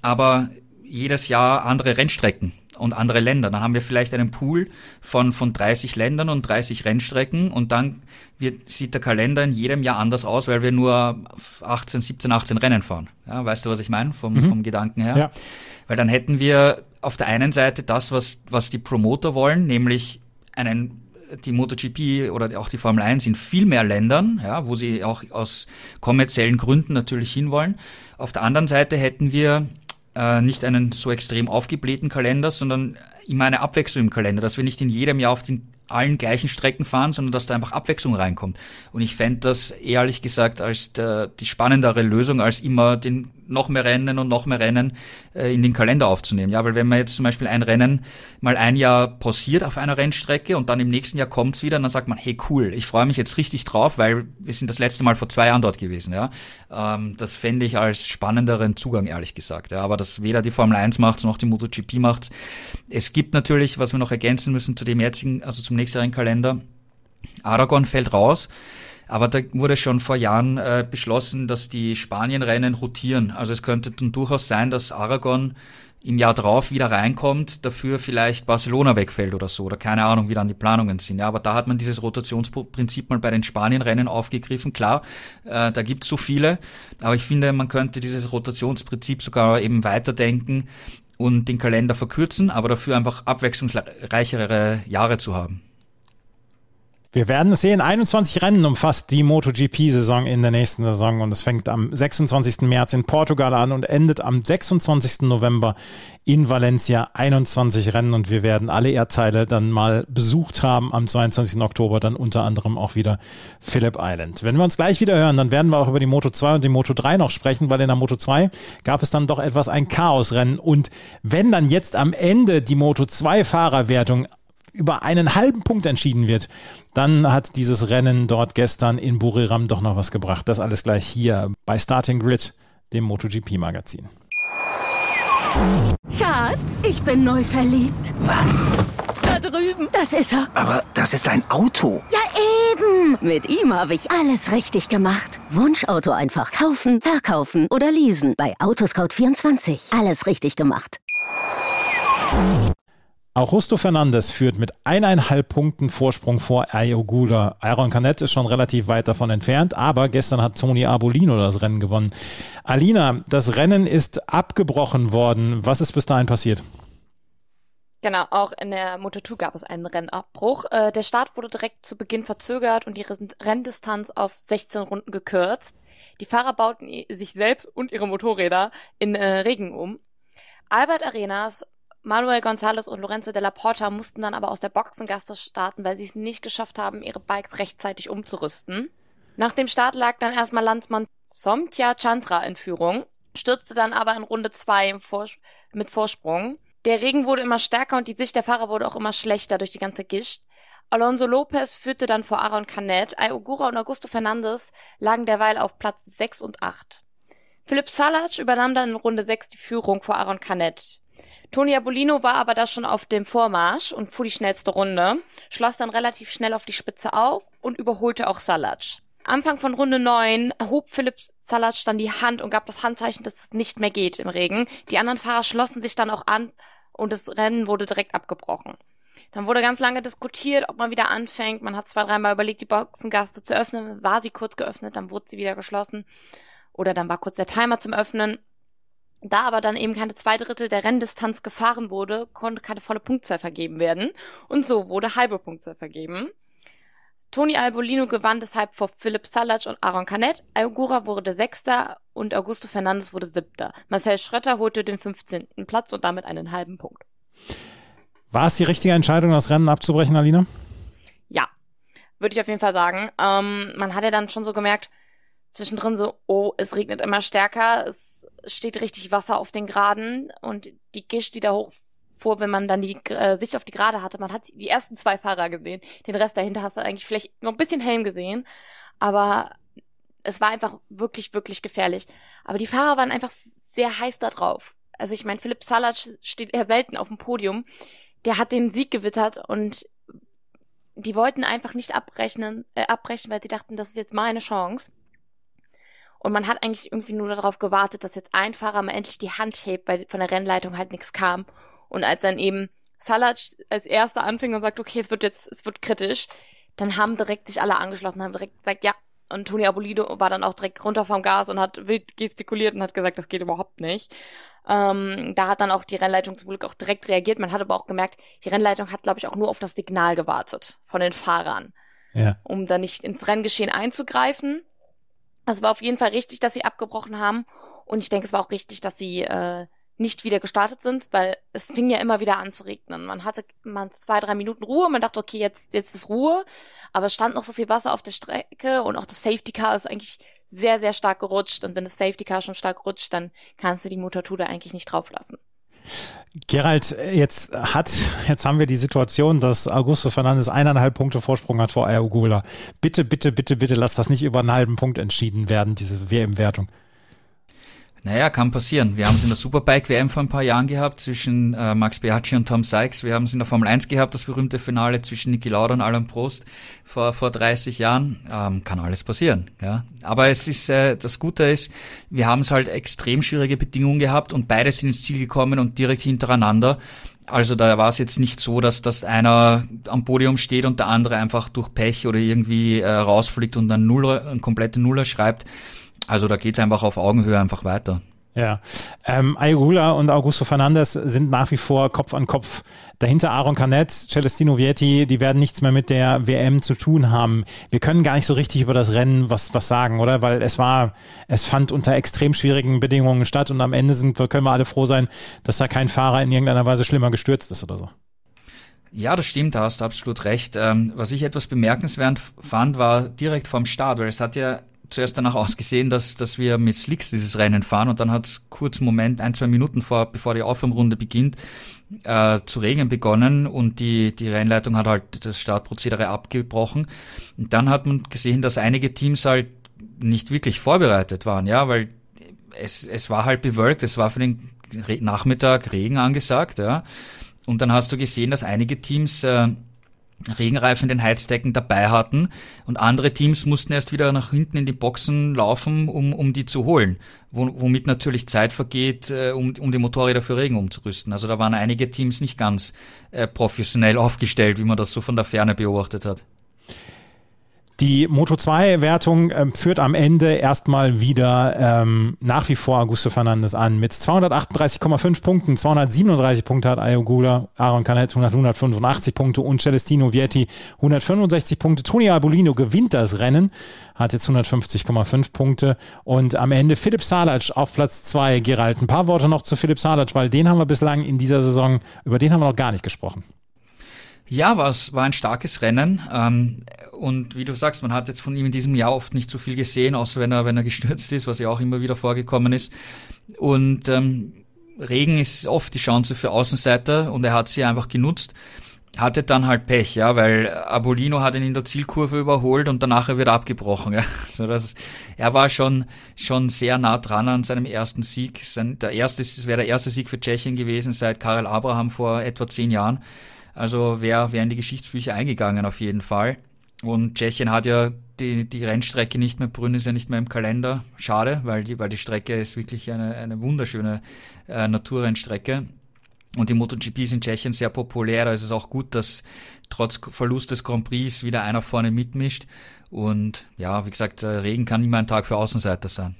aber jedes Jahr andere Rennstrecken und andere Länder. Dann haben wir vielleicht einen Pool von, von 30 Ländern und 30 Rennstrecken und dann wird, sieht der Kalender in jedem Jahr anders aus, weil wir nur 18, 17, 18 Rennen fahren. Ja, weißt du, was ich meine? Vom, mhm. vom Gedanken her. Ja. Weil dann hätten wir auf der einen Seite das, was, was die Promoter wollen, nämlich einen die MotoGP oder auch die Formel 1 in viel mehr Ländern, ja, wo sie auch aus kommerziellen Gründen natürlich hinwollen. Auf der anderen Seite hätten wir äh, nicht einen so extrem aufgeblähten Kalender, sondern immer eine Abwechslung im Kalender, dass wir nicht in jedem Jahr auf den allen gleichen Strecken fahren, sondern dass da einfach Abwechslung reinkommt. Und ich fände das ehrlich gesagt als der, die spannendere Lösung, als immer den noch mehr Rennen und noch mehr Rennen äh, in den Kalender aufzunehmen. Ja, weil wenn man jetzt zum Beispiel ein Rennen mal ein Jahr pausiert auf einer Rennstrecke und dann im nächsten Jahr kommt's wieder, dann sagt man, hey cool, ich freue mich jetzt richtig drauf, weil wir sind das letzte Mal vor zwei Jahren dort gewesen. Ja, ähm, das fände ich als spannenderen Zugang ehrlich gesagt. Ja, aber das weder die Formel 1 macht noch die MotoGP macht. Es gibt natürlich, was wir noch ergänzen müssen zu dem jetzigen, also zum nächsten Kalender. Aragon fällt raus. Aber da wurde schon vor Jahren äh, beschlossen, dass die Spanienrennen rotieren. Also es könnte dann durchaus sein, dass Aragon im Jahr drauf wieder reinkommt, dafür vielleicht Barcelona wegfällt oder so, oder keine Ahnung, wie dann die Planungen sind. Ja, aber da hat man dieses Rotationsprinzip mal bei den Spanienrennen aufgegriffen. Klar, äh, da gibt's so viele, aber ich finde, man könnte dieses Rotationsprinzip sogar eben weiterdenken und den Kalender verkürzen, aber dafür einfach abwechslungsreichere Jahre zu haben. Wir werden es sehen. 21 Rennen umfasst die MotoGP-Saison in der nächsten Saison und es fängt am 26. März in Portugal an und endet am 26. November in Valencia. 21 Rennen und wir werden alle Erdteile dann mal besucht haben am 22. Oktober, dann unter anderem auch wieder Phillip Island. Wenn wir uns gleich wieder hören, dann werden wir auch über die Moto 2 und die Moto 3 noch sprechen, weil in der Moto 2 gab es dann doch etwas ein Chaosrennen und wenn dann jetzt am Ende die Moto 2 Fahrerwertung über einen halben Punkt entschieden wird, dann hat dieses Rennen dort gestern in Buriram doch noch was gebracht. Das alles gleich hier bei Starting Grid, dem MotoGP-Magazin. Schatz, ich bin neu verliebt. Was? Da drüben. Das ist er. Aber das ist ein Auto. Ja, eben. Mit ihm habe ich alles richtig gemacht. Wunschauto einfach kaufen, verkaufen oder leasen. Bei Autoscout24. Alles richtig gemacht. Augusto Fernandes führt mit eineinhalb Punkten Vorsprung vor Ayogula. Aaron Canet ist schon relativ weit davon entfernt, aber gestern hat Toni Arbolino das Rennen gewonnen. Alina, das Rennen ist abgebrochen worden. Was ist bis dahin passiert? Genau, auch in der Moto2 gab es einen Rennabbruch. Äh, der Start wurde direkt zu Beginn verzögert und die Renndistanz auf 16 Runden gekürzt. Die Fahrer bauten sich selbst und ihre Motorräder in äh, Regen um. Albert Arenas Manuel González und Lorenzo de la Porta mussten dann aber aus der Boxengasse starten, weil sie es nicht geschafft haben, ihre Bikes rechtzeitig umzurüsten. Nach dem Start lag dann erstmal Landsmann Somtya Chandra in Führung, stürzte dann aber in Runde zwei Vors mit Vorsprung. Der Regen wurde immer stärker und die Sicht der Fahrer wurde auch immer schlechter durch die ganze Gischt. Alonso Lopez führte dann vor Aaron Canet, Ayogura und Augusto Fernandes lagen derweil auf Platz 6 und 8. Philipp Salac übernahm dann in Runde 6 die Führung vor Aaron Canet. Toni Abolino war aber da schon auf dem Vormarsch und fuhr die schnellste Runde, schloss dann relativ schnell auf die Spitze auf und überholte auch Salac. Anfang von Runde 9 hob Philipp Salac dann die Hand und gab das Handzeichen, dass es nicht mehr geht im Regen. Die anderen Fahrer schlossen sich dann auch an und das Rennen wurde direkt abgebrochen. Dann wurde ganz lange diskutiert, ob man wieder anfängt. Man hat zwei, dreimal überlegt, die Boxengaste zu öffnen. War sie kurz geöffnet, dann wurde sie wieder geschlossen. Oder dann war kurz der Timer zum Öffnen. Da aber dann eben keine zwei Drittel der Renndistanz gefahren wurde, konnte keine volle Punktzahl vergeben werden. Und so wurde halbe Punktzahl vergeben. Toni Albolino gewann deshalb vor Philipp Salac und Aaron Canet. Ayogura wurde Sechster und Augusto Fernandes wurde Siebter. Marcel Schrötter holte den 15. Platz und damit einen halben Punkt. War es die richtige Entscheidung, das Rennen abzubrechen, Alina? Ja, würde ich auf jeden Fall sagen. Ähm, man hat ja dann schon so gemerkt, zwischendrin so, oh, es regnet immer stärker, es steht richtig Wasser auf den Graden und die Gischt, die da hochfuhr, wenn man dann die äh, Sicht auf die Gerade hatte, man hat die ersten zwei Fahrer gesehen, den Rest dahinter hast du eigentlich vielleicht noch ein bisschen Helm gesehen, aber es war einfach wirklich, wirklich gefährlich. Aber die Fahrer waren einfach sehr heiß da drauf. Also ich meine, Philipp Salac steht eher selten auf dem Podium. Der hat den Sieg gewittert und die wollten einfach nicht abrechnen, äh, abbrechen, weil sie dachten, das ist jetzt meine Chance. Und man hat eigentlich irgendwie nur darauf gewartet, dass jetzt ein Fahrer mal endlich die Hand hebt, weil von der Rennleitung halt nichts kam. Und als dann eben Salac als erster anfing und sagt, okay, es wird jetzt, es wird kritisch, dann haben direkt sich alle angeschlossen, haben direkt gesagt, ja. Und Toni Abolido war dann auch direkt runter vom Gas und hat wild gestikuliert und hat gesagt, das geht überhaupt nicht. Ähm, da hat dann auch die Rennleitung zum Glück auch direkt reagiert. Man hat aber auch gemerkt, die Rennleitung hat, glaube ich, auch nur auf das Signal gewartet von den Fahrern. Ja. Um da nicht ins Renngeschehen einzugreifen. Es war auf jeden Fall richtig, dass sie abgebrochen haben. Und ich denke, es war auch richtig, dass sie äh, nicht wieder gestartet sind, weil es fing ja immer wieder an zu regnen. Man hatte man zwei, drei Minuten Ruhe, man dachte, okay, jetzt, jetzt ist Ruhe, aber es stand noch so viel Wasser auf der Strecke und auch das Safety Car ist eigentlich sehr, sehr stark gerutscht und wenn das Safety Car schon stark rutscht, dann kannst du die Motortude eigentlich nicht drauf lassen. Gerald, jetzt hat, jetzt haben wir die Situation, dass Augusto Fernandes eineinhalb Punkte Vorsprung hat vor Ayogula. Bitte, bitte, bitte, bitte lass das nicht über einen halben Punkt entschieden werden, diese WM-Wertung. Naja, kann passieren. Wir haben es in der Superbike-WM vor ein paar Jahren gehabt zwischen äh, Max Biaggi und Tom Sykes. Wir haben es in der Formel 1 gehabt, das berühmte Finale zwischen Niki Lauda und Alain Prost vor, vor 30 Jahren. Ähm, kann alles passieren. Ja. Aber es ist, äh, das Gute ist, wir haben es halt extrem schwierige Bedingungen gehabt und beide sind ins Ziel gekommen und direkt hintereinander. Also da war es jetzt nicht so, dass, dass einer am Podium steht und der andere einfach durch Pech oder irgendwie äh, rausfliegt und dann Nuller, einen kompletten Nuller schreibt. Also da geht's einfach auf Augenhöhe einfach weiter. Ja, ähm, Ayugula und Augusto Fernandes sind nach wie vor Kopf an Kopf. Dahinter Aaron Canet, Celestino Vietti, die werden nichts mehr mit der WM zu tun haben. Wir können gar nicht so richtig über das Rennen was, was sagen, oder? Weil es war, es fand unter extrem schwierigen Bedingungen statt und am Ende sind, können wir alle froh sein, dass da kein Fahrer in irgendeiner Weise schlimmer gestürzt ist oder so. Ja, das stimmt, da hast du absolut recht. Ähm, was ich etwas bemerkenswert fand, war direkt vorm Start, weil es hat ja zuerst danach ausgesehen, dass, dass wir mit Slicks dieses Rennen fahren und dann hat es kurz einen Moment, ein, zwei Minuten vor, bevor die Aufwärmrunde beginnt, äh, zu regnen begonnen und die, die Rennleitung hat halt das Startprozedere abgebrochen. Und dann hat man gesehen, dass einige Teams halt nicht wirklich vorbereitet waren, ja, weil es, es war halt bewölkt, es war für den Nachmittag Regen angesagt, ja. Und dann hast du gesehen, dass einige Teams äh, Regenreifen in den Heizdecken dabei hatten und andere Teams mussten erst wieder nach hinten in die Boxen laufen, um, um die zu holen, womit natürlich Zeit vergeht, äh, um, um die Motorräder für Regen umzurüsten. Also da waren einige Teams nicht ganz äh, professionell aufgestellt, wie man das so von der Ferne beobachtet hat. Die Moto2-Wertung äh, führt am Ende erstmal wieder ähm, nach wie vor Augusto Fernandes an. Mit 238,5 Punkten, 237 Punkte hat Ayogula, Aaron Canet 185 Punkte und Celestino Vietti 165 Punkte. Toni Arbolino gewinnt das Rennen, hat jetzt 150,5 Punkte und am Ende Philipp Salac auf Platz 2. Gerald, ein paar Worte noch zu Philipp Salac, weil den haben wir bislang in dieser Saison, über den haben wir noch gar nicht gesprochen. Ja, war war ein starkes Rennen. Ähm, und wie du sagst, man hat jetzt von ihm in diesem Jahr oft nicht so viel gesehen, außer wenn er, wenn er gestürzt ist, was ja auch immer wieder vorgekommen ist. Und ähm, Regen ist oft die Chance für Außenseiter und er hat sie einfach genutzt. Hatte dann halt Pech, ja, weil Abolino hat ihn in der Zielkurve überholt und danach wird er abgebrochen. Ja. Also das, er war schon schon sehr nah dran an seinem ersten Sieg. Sein, der erste, es wäre der erste Sieg für Tschechien gewesen seit Karel Abraham vor etwa zehn Jahren. Also wäre wär in die Geschichtsbücher eingegangen auf jeden Fall. Und Tschechien hat ja die, die Rennstrecke nicht mehr, Brünn ist ja nicht mehr im Kalender. Schade, weil die, weil die Strecke ist wirklich eine, eine wunderschöne äh, Naturrennstrecke. Und die MotoGP ist in Tschechien sehr populär. Da ist es auch gut, dass trotz Verlust des Grand Prix wieder einer vorne mitmischt. Und ja, wie gesagt, äh, Regen kann immer ein Tag für Außenseiter sein.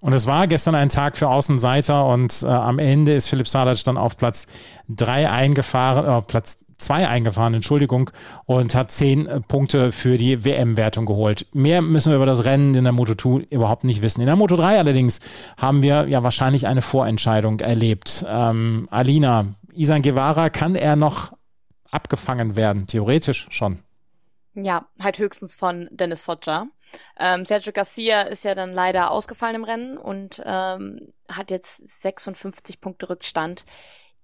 Und es war gestern ein Tag für Außenseiter und äh, am Ende ist Philipp Salac dann auf Platz drei eingefahren, äh, Platz zwei eingefahren, Entschuldigung, und hat zehn äh, Punkte für die WM-Wertung geholt. Mehr müssen wir über das Rennen in der Moto 2 überhaupt nicht wissen. In der Moto 3 allerdings haben wir ja wahrscheinlich eine Vorentscheidung erlebt. Ähm, Alina, Isan Guevara, kann er noch abgefangen werden? Theoretisch schon. Ja, halt höchstens von Dennis Foggia. Ähm, Sergio Garcia ist ja dann leider ausgefallen im Rennen und ähm, hat jetzt 56 Punkte Rückstand.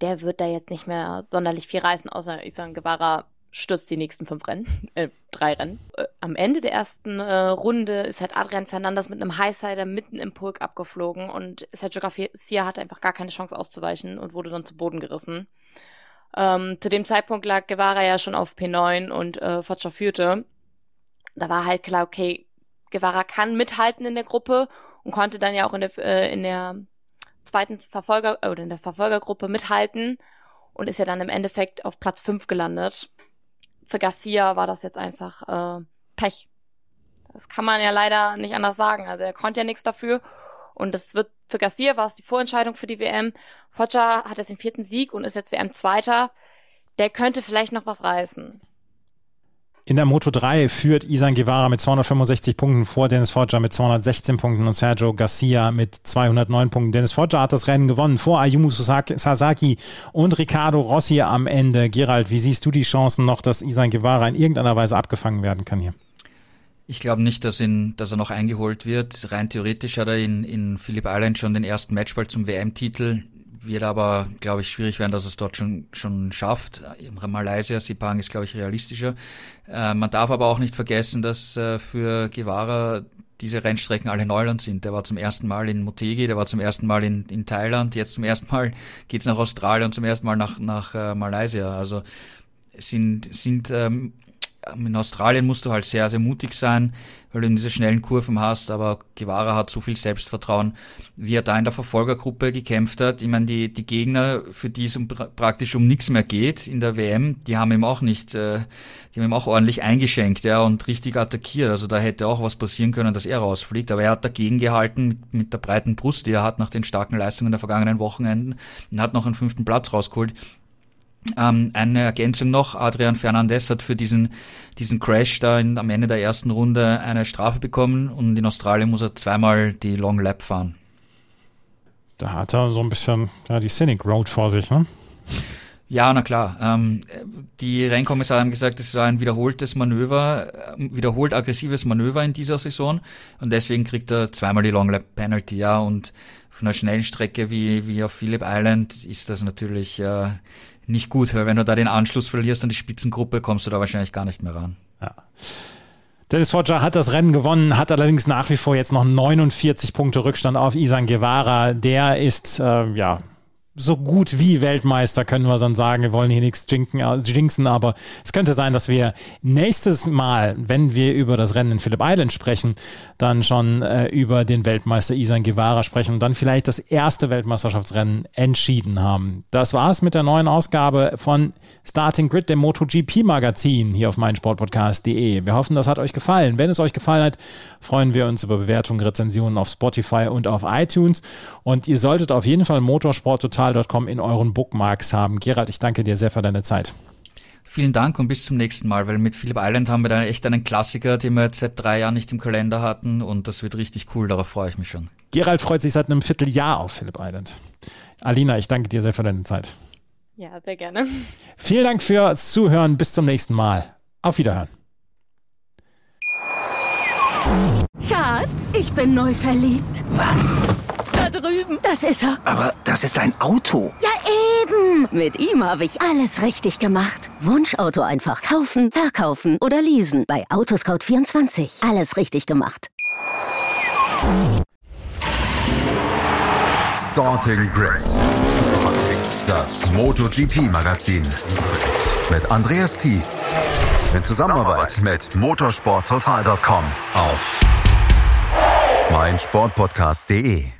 Der wird da jetzt nicht mehr sonderlich viel reißen, außer Isan Guevara stürzt die nächsten fünf Rennen, äh, drei Rennen. Äh, am Ende der ersten äh, Runde ist halt Adrian Fernandes mit einem Highsider mitten im Pulk abgeflogen und Sergio Garcia hatte einfach gar keine Chance auszuweichen und wurde dann zu Boden gerissen. Ähm, zu dem Zeitpunkt lag Guevara ja schon auf P9 und äh, Foggia führte. Da war halt klar, okay, Guevara kann mithalten in der Gruppe und konnte dann ja auch in der, äh, in der zweiten Verfolger äh, oder in der Verfolgergruppe mithalten und ist ja dann im Endeffekt auf Platz 5 gelandet. Für Garcia war das jetzt einfach äh, Pech. Das kann man ja leider nicht anders sagen. Also er konnte ja nichts dafür und das wird für Garcia war es die Vorentscheidung für die WM. Foggia hat jetzt den vierten Sieg und ist jetzt WM-Zweiter. Der könnte vielleicht noch was reißen. In der Moto 3 führt Isan Guevara mit 265 Punkten vor Dennis Foggia mit 216 Punkten und Sergio Garcia mit 209 Punkten. Dennis Foggia hat das Rennen gewonnen vor Ayumu Sasaki und Ricardo Rossi am Ende. Gerald, wie siehst du die Chancen noch, dass Isan Guevara in irgendeiner Weise abgefangen werden kann hier? Ich glaube nicht, dass, ihn, dass er noch eingeholt wird. Rein theoretisch hat er in, in Phillip Island schon den ersten Matchball zum WM-Titel. Wird aber, glaube ich, schwierig werden, dass es dort schon, schon schafft. Malaysia, Sepang ist, glaube ich, realistischer. Äh, man darf aber auch nicht vergessen, dass äh, für Guevara diese Rennstrecken alle Neuland sind. Der war zum ersten Mal in Motegi, der war zum ersten Mal in, in Thailand, jetzt zum ersten Mal geht's nach Australien und zum ersten Mal nach, nach äh, Malaysia. Also sind, sind ähm, in Australien musst du halt sehr, sehr mutig sein, weil du diese schnellen Kurven hast, aber Guevara hat so viel Selbstvertrauen, wie er da in der Verfolgergruppe gekämpft hat. Ich meine, die, die Gegner, für die es um, praktisch um nichts mehr geht in der WM, die haben ihm auch nicht, äh, die haben ihm auch ordentlich eingeschenkt, ja, und richtig attackiert. Also da hätte auch was passieren können, dass er rausfliegt, aber er hat dagegen gehalten mit, mit der breiten Brust, die er hat nach den starken Leistungen der vergangenen Wochenenden und hat noch einen fünften Platz rausgeholt. Ähm, eine Ergänzung noch, Adrian Fernandez hat für diesen, diesen Crash da in, am Ende der ersten Runde eine Strafe bekommen und in Australien muss er zweimal die Long Lap fahren. Da hat er so ein bisschen ja, die Scenic Road vor sich, ne? Ja, na klar. Ähm, die Rennkommissare haben gesagt, es war ein wiederholtes Manöver, äh, wiederholt aggressives Manöver in dieser Saison und deswegen kriegt er zweimal die Long Lap Penalty, ja, und von einer schnellen Strecke wie, wie auf Phillip Island ist das natürlich äh, nicht gut, weil wenn du da den Anschluss verlierst an die Spitzengruppe, kommst du da wahrscheinlich gar nicht mehr ran. Ja. Dennis Foggia hat das Rennen gewonnen, hat allerdings nach wie vor jetzt noch 49 Punkte Rückstand auf Isan Guevara. Der ist, äh, ja, so gut wie Weltmeister, können wir dann sagen. Wir wollen hier nichts äh, jinxen, aber es könnte sein, dass wir nächstes Mal, wenn wir über das Rennen in Phillip Island sprechen, dann schon äh, über den Weltmeister Isan Guevara sprechen und dann vielleicht das erste Weltmeisterschaftsrennen entschieden haben. Das war's mit der neuen Ausgabe von Starting Grid, dem MotoGP-Magazin hier auf meinsportpodcast.de. Wir hoffen, das hat euch gefallen. Wenn es euch gefallen hat, freuen wir uns über Bewertungen, Rezensionen auf Spotify und auf iTunes. Und ihr solltet auf jeden Fall Motorsport total portal.com in euren Bookmarks haben. Gerald, ich danke dir sehr für deine Zeit. Vielen Dank und bis zum nächsten Mal, weil mit Philip Island haben wir da echt einen Klassiker, den wir jetzt seit drei Jahren nicht im Kalender hatten und das wird richtig cool, darauf freue ich mich schon. Gerald freut sich seit einem Vierteljahr auf Philip Island. Alina, ich danke dir sehr für deine Zeit. Ja, sehr gerne. Vielen Dank fürs Zuhören. Bis zum nächsten Mal. Auf Wiederhören. Schatz, ich bin neu verliebt. Was? Drüben. Das ist er. Aber das ist ein Auto. Ja, eben. Mit ihm habe ich alles richtig gemacht. Wunschauto einfach kaufen, verkaufen oder leasen. Bei Autoscout24. Alles richtig gemacht. Starting Grid. Das MotoGP-Magazin. Mit Andreas Thies. In Zusammenarbeit mit motorsporttotal.com auf meinsportpodcast.de.